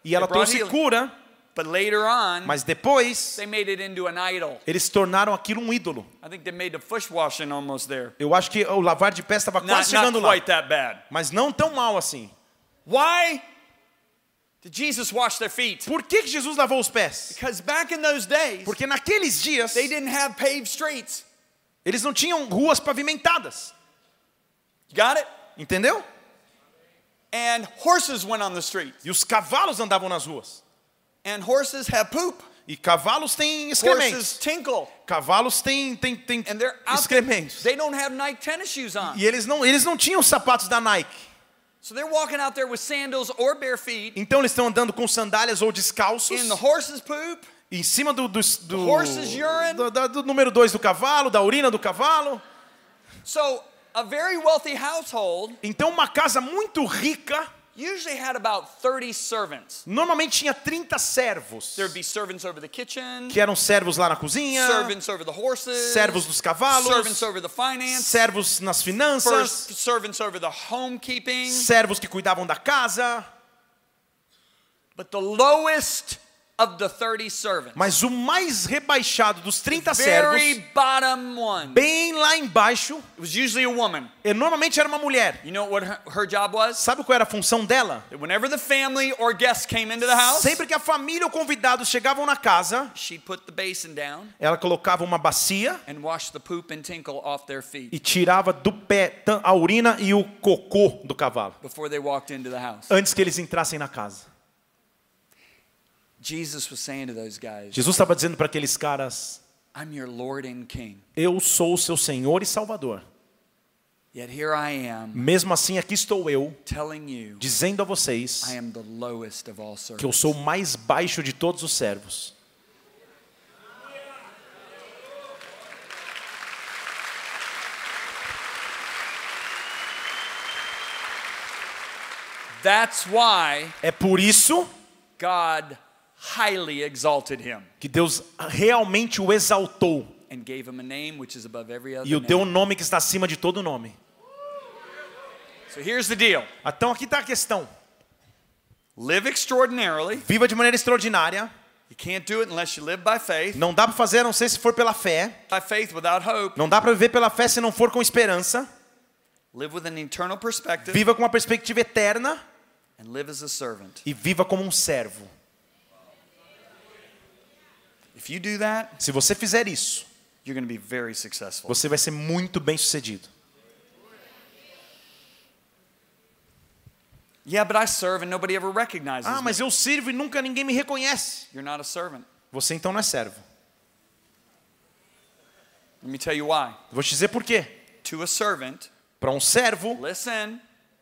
e ela trouxe healing. cura, But later on, mas depois they made it into an idol. eles tornaram aquilo um ídolo. I think they made the foot washing almost there. Eu acho que o lavar de pés estava Not, quase not chegando lá, quite that bad. mas não tão mal assim. Why did Jesus wash their feet? Por que, Jesus lavou os pés? Because back in those days, Porque naqueles dias they didn't have paved streets. eles não tinham ruas pavimentadas, You got it? entendeu? And horses went on the streets. E os cavalos andavam nas ruas. And horses have poop. E cavalos têm Horses excrementos. tinkle. Cavalos têm, têm, têm excrementos. They don't have Nike tennis shoes on. E eles não, eles não tinham os sapatos da Nike. So they're walking out there with sandals or bare feet Então eles estão andando com sandálias ou descalços. in the horse's poop. Em cima do, do, do, horse's urine. do, da- do número 2 do cavalo, da urina do cavalo. So a very wealthy household Então uma casa muito rica usually had about 30 servants. Normalmente tinha 30 servos, There'd be servants over the kitchen, que eram servos lá na cozinha, servants over the horses, servos dos cavalos, servants over the finance, servos nas finanças, first servants over the homekeeping. servos que cuidavam da casa. But the lowest of the 30 servants, Mas o mais rebaixado dos 30 very servos, bottom one, bem lá embaixo, it was usually a woman. e normalmente era uma mulher. You know what her, her job was? Sabe qual era a função dela? That whenever the family or guests came into the house, Sempre que a família ou convidados chegavam na casa, she'd put the basin down ela colocava uma bacia and wash the poop and tinkle off their feet e tirava do pé a urina e o cocô do cavalo, before they walked into the house. antes que eles entrassem na casa. Jesus was saying to those guys, Jesus estava dizendo para aqueles caras: I'm your Lord and King. Eu sou o seu Senhor e Salvador. Yet here I am Mesmo assim, aqui estou eu, telling you dizendo a vocês I am the lowest of all que eu sou o mais baixo de todos os servos. That's why É por isso God highly exalted him que Deus realmente o exaltou and gave him a name which is above every other e o deu um nome que está acima de todo nome. So here's the deal. Então aqui está a questão. Live extraordinarily. Viva de maneira extraordinária. You can't do it unless you live by faith. Não dá para fazer a não ser se for pela fé. By faith without hope. Não dá para viver pela fé se não for com esperança. Live with an eternal perspective Viva com uma perspectiva eterna and live as a servant. e viva como um servo. If you do that, Se você fizer isso, you're going to be very successful. você vai ser muito bem sucedido. Yeah, but I serve and nobody ever recognizes Ah, me. mas eu sirvo e nunca ninguém me reconhece. You're not a servant. Você então não é servo. Let me tell you why. Vou te dizer por quê. To a servant, Para um servo, listen,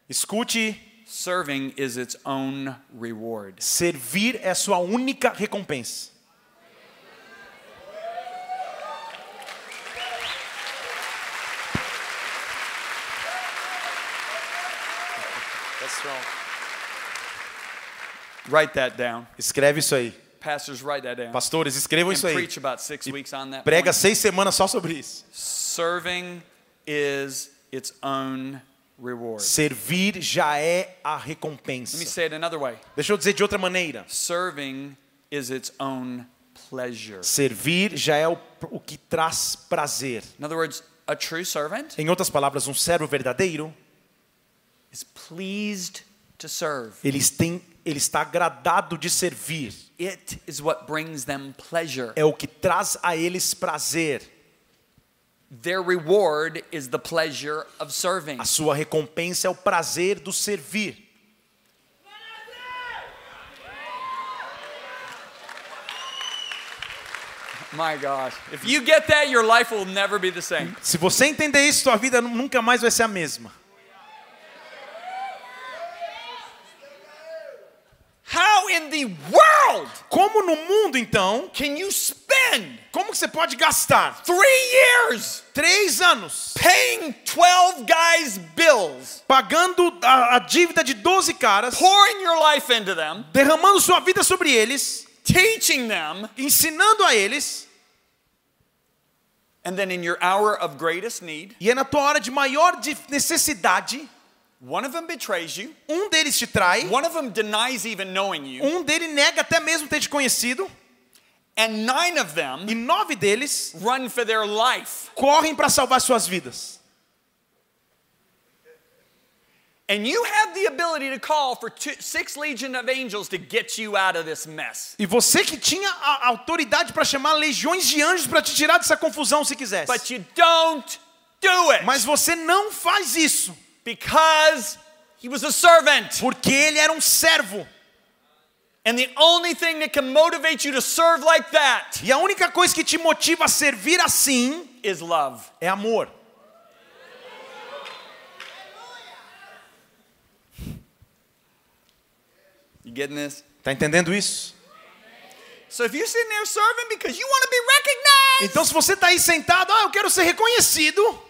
escute, serving is its own reward. servir é sua única recompensa. Write that down. Escreve isso aí. Pastors, write that down. Pastores, escrevam And isso aí. preach about six weeks on that. Prega point. seis semanas só sobre isso. Serving is its own reward. Servir já é a Let me recompensa. say it another way. Deixa eu dizer de outra maneira. Serving is its own pleasure. Servir já é o, o que traz prazer. In other words, a true servant Em outras palavras, um servo verdadeiro, is pleased to serve. ele, tem, ele está agradado de servir. It is what brings them pleasure. É o que traz a eles prazer. Their reward is the pleasure of serving. A sua recompensa é o prazer do servir. My gosh. If you get that, your life will never be the same. Se você entender isso, sua vida nunca mais vai ser a mesma. How in the world. Como no mundo, então, can you spend como que você pode gastar three years três anos paying 12 guys' bills, pagando a, a dívida de 12 caras, pouring your life into them, derramando sua vida sobre eles, teaching them, ensinando a eles, and then in your hour of greatest need, e é na tua hora de maior de- necessidade, one of them betrays you, um deles te trai, one of them denies even knowing you, um deles nega até mesmo ter te conhecido, and nine of them e nove deles run for their life. correm para salvar suas vidas. And you have the ability to call for two, six legion of angels to get you out of this mess. E você que tinha a autoridade para chamar legiões de anjos para te tirar dessa confusão se quisesse. But you don't do it Mas você não faz isso, because he was a servant. porque ele era um servo. And the only thing that can motivate you to serve like that E a única coisa que te motiva a servir assim is love. é amor. You getting this? Tá entendendo isso? So if you're sitting there serving because you want to be recognized, Então se você tá aí sentado, ah, eu quero ser reconhecido, I want to be promoted,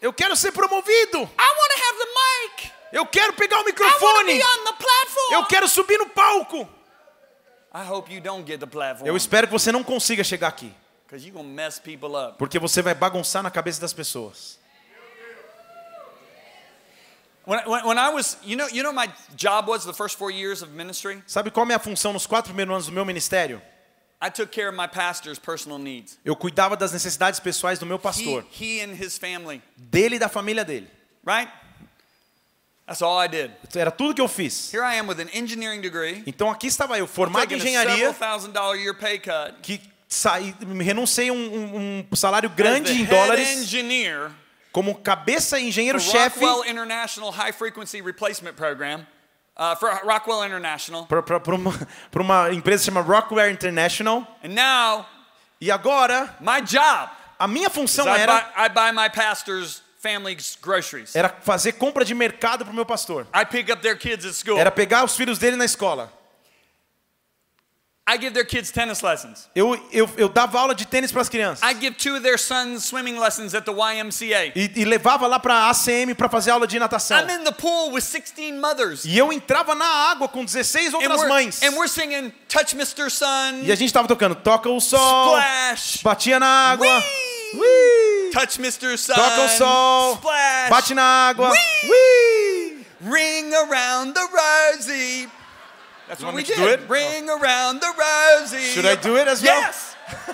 eu quero ser promovido, I want to have the mic, Eu quero pegar o I want to microfone. be on the platform. Eu quero subir no palco. I hope you don't get the platform. Eu espero que você não consiga chegar aqui, Because you're going to mess people up. porque você vai bagunçar na cabeça das pessoas. When, when, when I was, you know, you know, my job was the first four years of ministry. Sabe qual é a minha função nos quatro primeiros anos do meu ministério? Eu cuidava das necessidades pessoais do meu He, pastor, he and his family, dele e da família dele. right? That's all I did. Era tudo que eu fiz. Here I am with an engineering degree, Então aqui estava eu, formado em engenharia, thousand dollar a year pay cut. que saí, renunciei um, um- um salário grande em head dólares engineer como cabeça engenheiro-chefe Uh, for Rockwell International. para uma, pra uma empresa chamada Rockwell International. And now, E agora, my job a minha função I, era, buy, I buy my pastor's family's groceries. era fazer compra de mercado para o meu pastor. I pick up their kids at school. Era pegar os filhos dele na escola. I give their kids tennis lessons. Eu, eu, eu dava aula de tênis para as crianças. I give two of their sons swimming lessons at the YMCA. E, e levava lá para a ACM para fazer aula de natação. I'm in the pool with 16 mothers. E eu entrava na água com 16 And outras we're, mães. and we're singing Touch Mr. Sun, E a gente tava tocando Toca o Sol, Splash, batia na água, Whee! Whee! Touch Mr. Sun, toca o sol, Splash, bate na água, Whee! Whee! Ring around the rosy. That's what we did. do it? Ring around the rosy. Should I do it as well? Yes.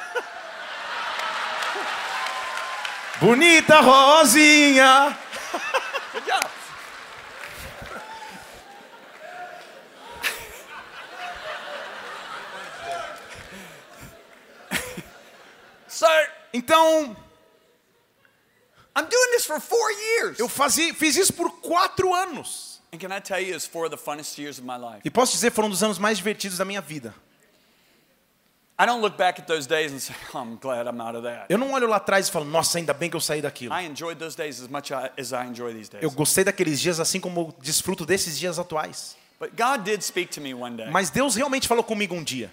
Bonita Rosinha. Good job. so Então, I'm doing this for four years. eu fazia, fiz isso por quatro anos. And can I tell you, it's four of the funnest years of my life. E posso dizer, foram um dos anos mais divertidos da minha vida. I don't look back at those days and say, I'm glad I'm out of that. Eu não olho lá atrás e falo, nossa, ainda bem que eu saí daquilo. I enjoyed those days as much I- as I enjoy these days. Eu gostei daqueles dias assim como desfruto desses dias atuais. But God did speak to me one day. Mas Deus realmente falou comigo um dia.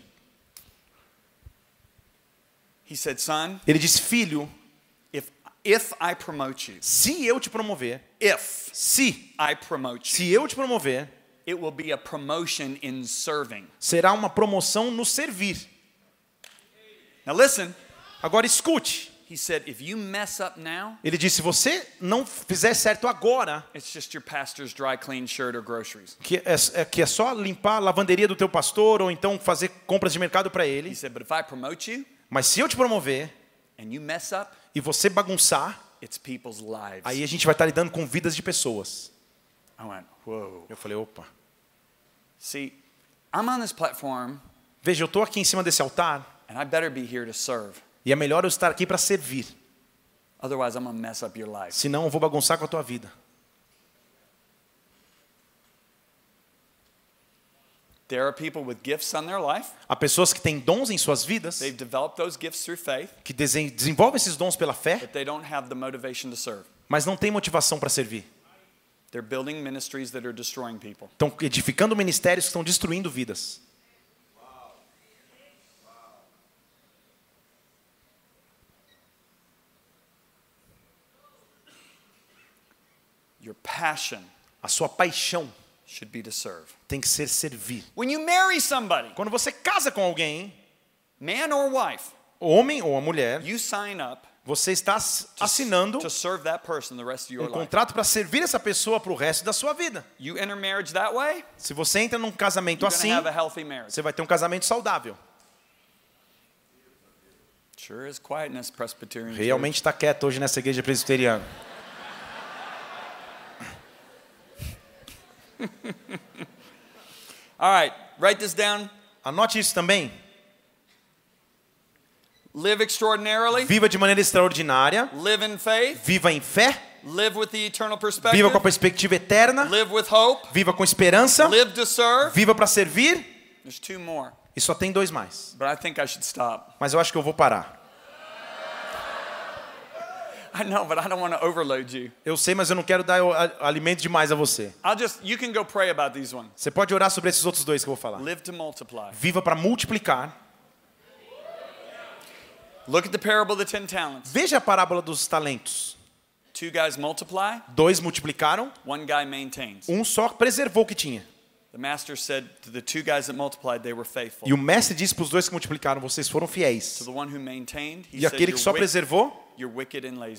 He said, Son, Ele disse, filho, if, I promote you, se eu te promover, if se, I promote you, se eu te promover, it will be a promotion in serving. será uma promoção no servir. Now listen, Agora escute. he said, if you mess up now, Ele disse, se você não fizer certo agora, it's just your pastor's dry clean shirt or groceries. que é, é- que é só limpar a lavanderia do teu pastor ou então fazer compras de mercado para He ele. said, but if I promote you Mas se eu te promover up, e você bagunçar, it's people's lives. aí a gente vai estar lidando com vidas de pessoas. I went, whoa. Eu falei, opa. See, I'm on this platform Veja, eu estou aqui em cima desse altar and I better be here to serve. e é melhor eu estar aqui para servir. Otherwise, I'm going to mess up your life. Senão eu vou bagunçar com a tua vida. There are people with gifts on their life. Há pessoas que têm dons em suas vidas, They've developed those gifts through faith, que desen- desenvolvem esses dons pela fé, but they don't have the motivation to serve. mas não têm motivação para servir. They're building ministries that are destroying people. Estão edificando ministérios que estão destruindo vidas. Your passion A sua paixão should be to serve. tem que ser servir. When you marry somebody, Quando você casa com alguém, man or wife, homem ou a mulher, you sign up você está ass- assinando to serve that person the rest of your um contrato para servir essa pessoa para o resto da sua vida. You enter marriage that way, Se você entra num casamento assim, você vai ter um casamento saudável. Sure is quietness, Presbyterian. Realmente está quieto hoje nessa igreja presbiteriana. All right, write this down. Anote isso também. Live extraordinarily, Viva de maneira extraordinária. live in faith, Viva em fé. live with the eternal perspective, Viva com a perspectiva eterna. live with hope, Viva com esperança. live to serve. Viva para servir. There's two more, E só tem dois mais. but I think I should stop. Mas eu acho que eu vou parar. I know, but I don't want to overload you. Eu sei, mas eu não quero dar alimento demais a você. I'll just, you can go pray about these ones. Você pode orar sobre esses outros dois que eu vou falar. Live to multiply. Viva para multiplicar. Look at the parable of the ten talents. Veja a parábola dos talentos. Two guys multiply, Dois multiplicaram, one guy maintains. um só preservou o que tinha. The master said to the two guys that multiplied, they were faithful. E o mestre disse para os dois que multiplicaram: vocês foram To fiéis. the one who maintained, he E aquele que só preservou,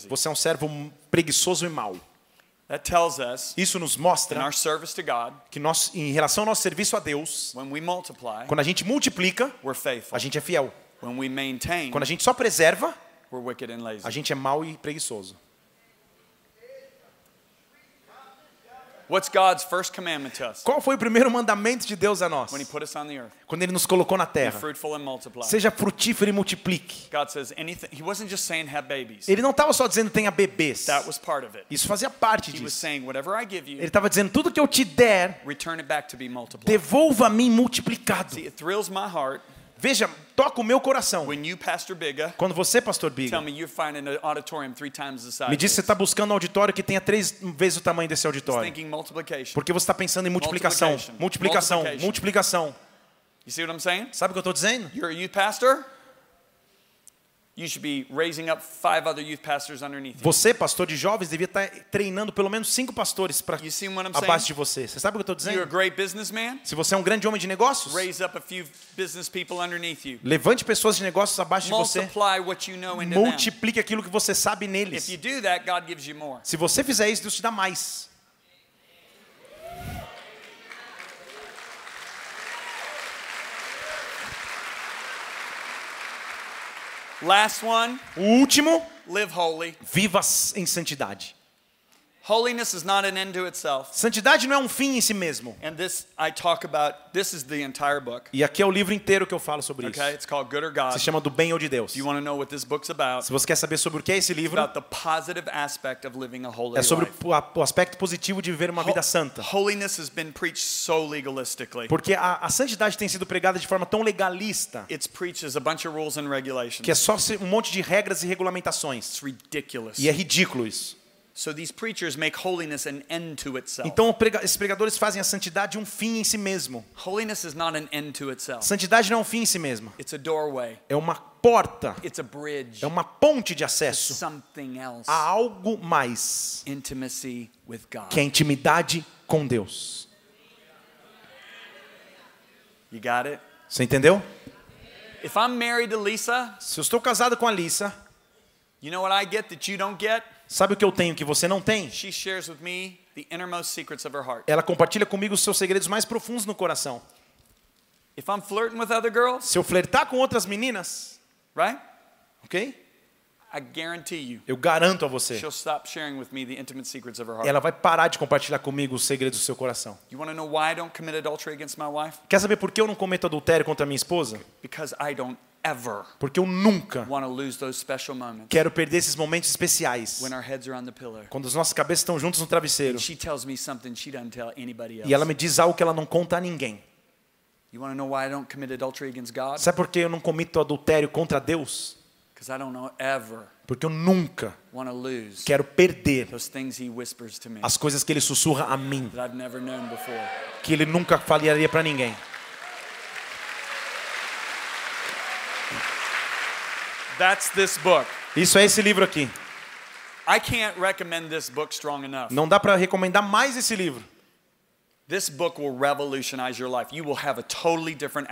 você é um servo preguiçoso e mau. That tells us, Isso nos mostra que nós, em relação ao nosso serviço a Deus, quando a gente multiplica, a gente é fiel. Quando a gente só preserva, a gente é mau e preguiçoso. What's God's first commandment to us Qual foi o primeiro mandamento de Deus a nós? when He put us on the earth? Quando ele nos colocou na Be terra. fruitful and multiply. Seja frutífero e multiplique. God says anything. He wasn't just saying have babies. Ele não estava só dizendo tenha bebês. That was part of it. Isso fazia parte He was disso. saying whatever I give Ele you, estava dizendo tudo que eu te der, return it back to be multiplied. devolva a mim multiplicado. See, it thrills my heart Veja, toca o meu coração. when you, Pastor Biga, Quando você, pastor Biga, tell me you're finding an auditorium three times the size. me diz que você está buscando um auditório que tenha três vezes o tamanho desse auditório. Porque você está pensando em multiplicação, multiplicação, multiplicação. You see what I'm saying? Sabe o que eu estou dizendo? You're a youth pastor. You should be raising up five other youth pastors underneath you. Você, pastor de jovens, devia estar treinando pelo menos cinco pastores para abaixo de você. Você sabe o que eu estou You're a dizendo? great businessman. Se você é um grande homem de negócios, Raise up a few business people underneath you. levante pessoas de negócios abaixo de você. Multiply what you know into them. Multiplique aquilo que você sabe If neles. you do that, God gives you more. Se você fizer isso, Deus te dá mais. Last one, O último, live holy. viva em santidade. Holiness is not an end to itself. Santidade não é um fim em si mesmo. And this I talk about, this is the entire book. E aqui é o livro inteiro que eu falo sobre isso. Okay? It's called Good or God. Se chama do bem ou de Deus. If you want to know what this book's about, Se você quer saber sobre o que é esse livro, about the positive aspect of living a holy é sobre life. o, aspecto positivo de viver uma vida santa. Holiness has been preached so legalistically. Porque a, a santidade tem sido pregada de forma tão legalista It's preached as a bunch of rules and regulations. que é só um monte de regras e regulamentações. It's ridiculous. E é ridículo isso. So these preachers make holiness an end to itself. Então esses pregadores fazem a santidade um fim em si mesmo. Holiness is not an end to itself. Santidade não é um fim em si mesmo. It's a doorway. É uma porta, It's a bridge. é uma ponte de acesso Something else. a algo mais, Intimacy with God. que é intimidade com Deus. Você entendeu? If I'm married to Lisa, Se eu estou casado com a Lisa, you know what I get that you don't get? Sabe o que eu tenho que você não tem? She shares with me the innermost secrets of her heart. Ela compartilha comigo os seus segredos mais profundos no coração. If I'm flirting with other girls, Se eu flertar com outras meninas, right? ok? I guarantee you, Eu garanto a você, she'll stop sharing with me the intimate secrets of her heart. ela vai parar de compartilhar comigo os segredos do seu coração. You know why I don't commit adultery against my wife? Quer saber por que eu não cometo adultério contra minha esposa? Because I don't Porque eu nunca quero perder esses momentos especiais. when our heads are on the pillow. Quando as nossas cabeças estão juntas no travesseiro. E ela me diz algo que ela não conta a ninguém. You want to know why I don't commit adultery against God? Sabe por que eu não comito adultério contra Deus? Because I don't know ever Porque eu nunca quero perder as coisas que ele sussurra a mim, that I've never known before. que ele nunca falaria para ninguém. That's this book. Isso é esse livro aqui. I can't recommend this book strong enough. Não dá para recomendar mais esse livro. This book will revolutionize your life. You will have a totally different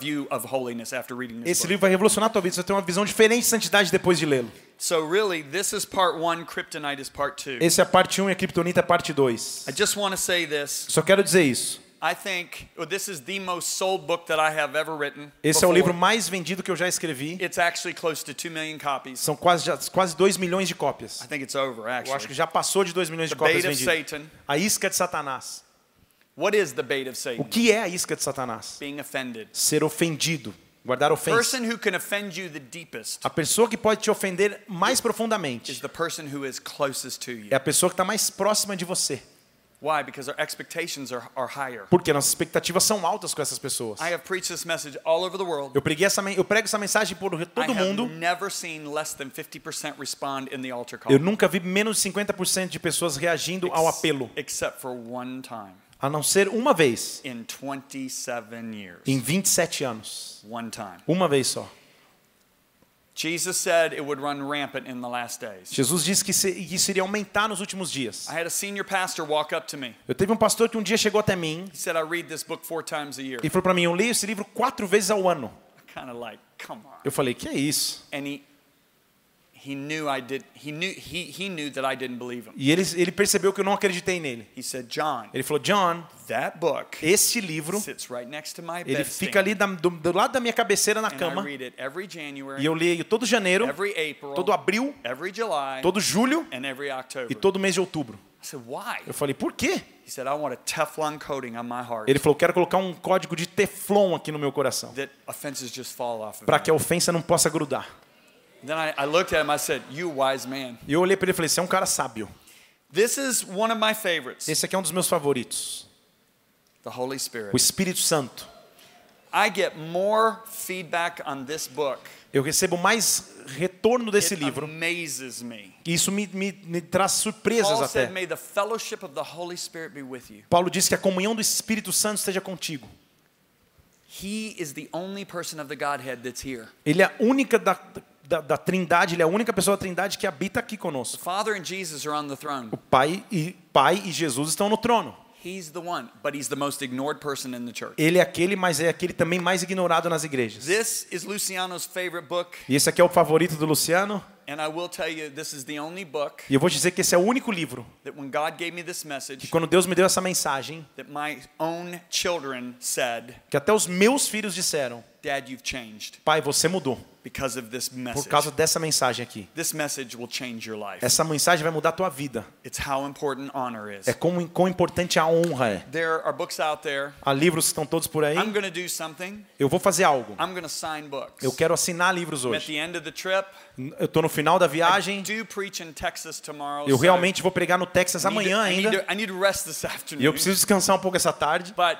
view of holiness after reading this Esse book. livro vai revolucionar a tua vida. Você vai ter uma visão diferente de santidade depois de lê-lo. So really, this is part one. Kryptonite is part two. Esse é a parte 1 e a Kryptonita é a parte 2. I just want to say this. Só quero dizer isso. I think well, this is the most sold book that I have ever written. Esse é o livro mais vendido que eu já escrevi. It's actually close to 2 million copies. São quase, já- quase 2 milhões de cópias. I think it's over, Eu acho que actually. já passou de 2 milhões de The cópias bait of vendidas. Satan. A isca de Satanás. What is the bait of O Satan? que é a isca de Satanás? Being offended. Ser ofendido, guardar ofensa. person who can offend you the deepest A pessoa que pode te ofender mais is profundamente the person who is closest to you. é a pessoa que está mais próxima de você. Why? Because our expectations are, are higher. Porque nossas expectativas são altas com essas pessoas. I have preached this message all over the world. Eu, preguei essa, eu prego essa mensagem por I todo have mundo. never seen less than 50% respond in the altar call. Eu nunca vi menos de 50% de pessoas reagindo ao apelo, Except for one time a não ser uma vez in 27 years. em 27 anos. One time. Uma vez só. Jesus said it would run rampant in the last days. Jesus disse que isso iria aumentar nos últimos dias. I had a senior pastor walk up to me. Eu teve um pastor que um dia chegou até mim He said, I read this book four times a year. e falou para mim: Eu leio esse livro quatro vezes ao ano. Kind of like, come on. Eu falei: Que é isso? And he E ele, ele percebeu que eu não acreditei nele. He said, John, Ele falou: John, that book esse livro, sits right next to my ele fica ali da- do, do lado da minha cabeceira na and I cama. read it every January, E eu leio todo janeiro, every April, todo abril, every July, todo julho and every October. e todo mês de outubro. I said, why? Eu falei: Por quê? He said, I want a Teflon coating on my heart Ele falou: Quero colocar um código de Teflon aqui no meu coração. that offenses just fall off of Para que a ofensa não possa grudar. Then I, I looked at him, I said, you wise man. E eu olhei para ele e falei: Você é um cara sábio. This is one of my favorites, Esse aqui é um dos meus favoritos. the Holy Spirit. O Espírito Santo. I get more feedback on this book. Eu recebo mais retorno desse It livro. amazes me. Isso me, me, me traz surpresas Paul até. said, may the fellowship of the Holy Spirit be with you. Paulo diz que a comunhão do Espírito Santo esteja contigo. He is the only person of the Godhead that's here. Ele é a única da, da, da Trindade, ele é a única pessoa da Trindade que habita aqui conosco. Father and Jesus are on the throne. O Pai e Pai e Jesus estão no trono. He's the one, but he's the most ignored person in the church. Ele é aquele, mas é aquele também mais ignorado nas igrejas. This is Luciano's favorite book, E esse aqui é o favorito do Luciano. and I will tell you, this is the only book E eu vou dizer que esse é o único livro that when God gave me this que message, quando Deus me deu essa mensagem, that my own children said, que até os meus filhos disseram: Dad, you've changed Pai, você mudou because of this por message. causa dessa mensagem aqui. This message will change your life. Essa mensagem vai mudar a tua vida. It's how important honor is. É como quão importante a honra é. There are books out there. Há livros que estão todos por aí. I'm to do something. Eu vou fazer algo. I'm to sign books. Eu quero assinar livros I'm at hoje. the end of the trip. Eu estou no final da I viagem. do preach in Texas tomorrow. Eu so realmente vou pregar no Texas I amanhã I need ainda. to- I need to rest this E eu preciso descansar um pouco essa tarde. But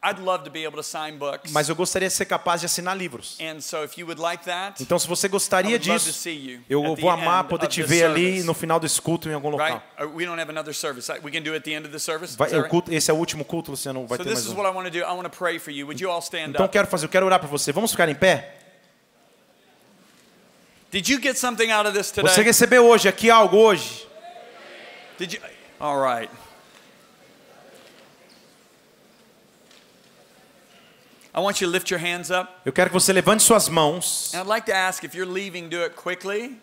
I'd love to be able to sign books. Mas eu gostaria de ser capaz de assinar livros. And so if you would like that, Então, se você I gostaria would love to disso, see you eu vou amar poder te ver ali no final desse culto em algum Right? local. We don't have another service. We can do it at the end of the service. Vai, right? culto, esse é o último culto, Luciano. Vai So ter this mais is um. what I want to do. I want to pray for you. Would you all stand Então, up? quero fazer, eu quero orar para você. Vamos ficar em pé? Did you get something out of this Você today? recebeu hoje aqui algo hoje? Did you? All right. I want you to lift your hands up. Eu quero que você levante suas mãos. And I'd like to ask if you're leaving, do it quickly.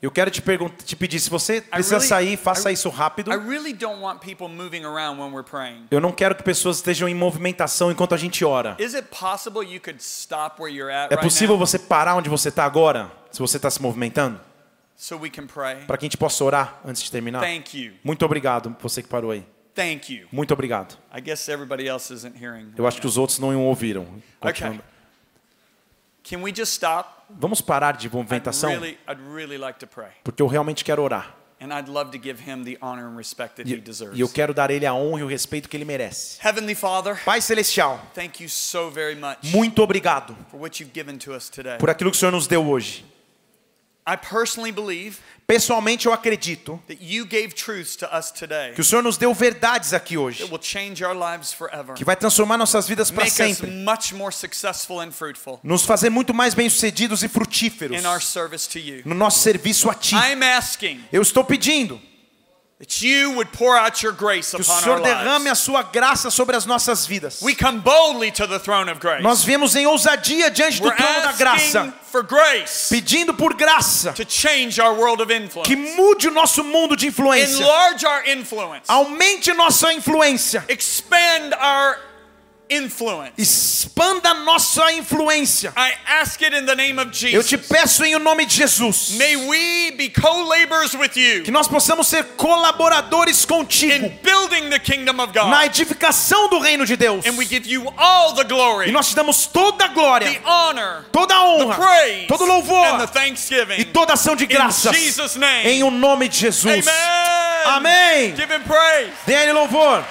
Eu quero te, te pedir, se você I precisa really- sair, faça isso rápido. I really don't want people moving around when we're praying. Eu não quero que pessoas estejam em movimentação enquanto a gente ora. Is it possible you could stop where you're at É possível você parar onde você está agora, se você está se movimentando, so we can pray? para que a gente possa orar antes de terminar? Thank you. Muito obrigado, você que parou aí. Thank you. Muito obrigado. I guess everybody else isn't hearing. Eu acho que os outros não ouviram. Okay. Can we just stop? Vamos parar de I'd movimentação, really, I'd really like to pray. porque eu realmente quero orar. And I'd love to give him the honor and respect that he E, deserves. e eu quero dar ele a honra e o respeito que ele merece. Heavenly Father, Pai Celestial, thank you so very much muito obrigado for what you've given to us today. por aquilo que o Senhor nos deu hoje. I personally believe Pessoalmente, eu acredito that you gave truths to us today que o Senhor nos deu verdades aqui hoje, that will change our lives forever. que vai transformar nossas vidas para sempre, much more successful and fruitful nos fazer muito mais bem-sucedidos e frutíferos in our service to you. no nosso serviço a Ti. I'm asking Eu estou pedindo that you would pour out your grace que o Senhor derrame a. Sua graça sobre as nossas vidas. We come boldly to the throne of grace. Nós viemos em ousadia diante do We're trono da graça, for grace pedindo por graça to change our world of influence. que mude o nosso mundo de influência, Enlarge our influence. aumente nossa influência, Expand our influence. expanda nossa influência. I ask it in the name of Eu te Jesus. peço em o nome de Jesus May we be co-laborers with you que nós possamos ser colaboradores contigo in building the kingdom of na God. edificação do reino de Deus. And we give you all the E glory, nós te damos toda a glória, the honor, toda a the honra, praise, todo and the louvor thanksgiving. e toda ação de In graças Jesus' name. em o nome de Jesus. Amen. Amém. Give him praise. Dê ele louvor.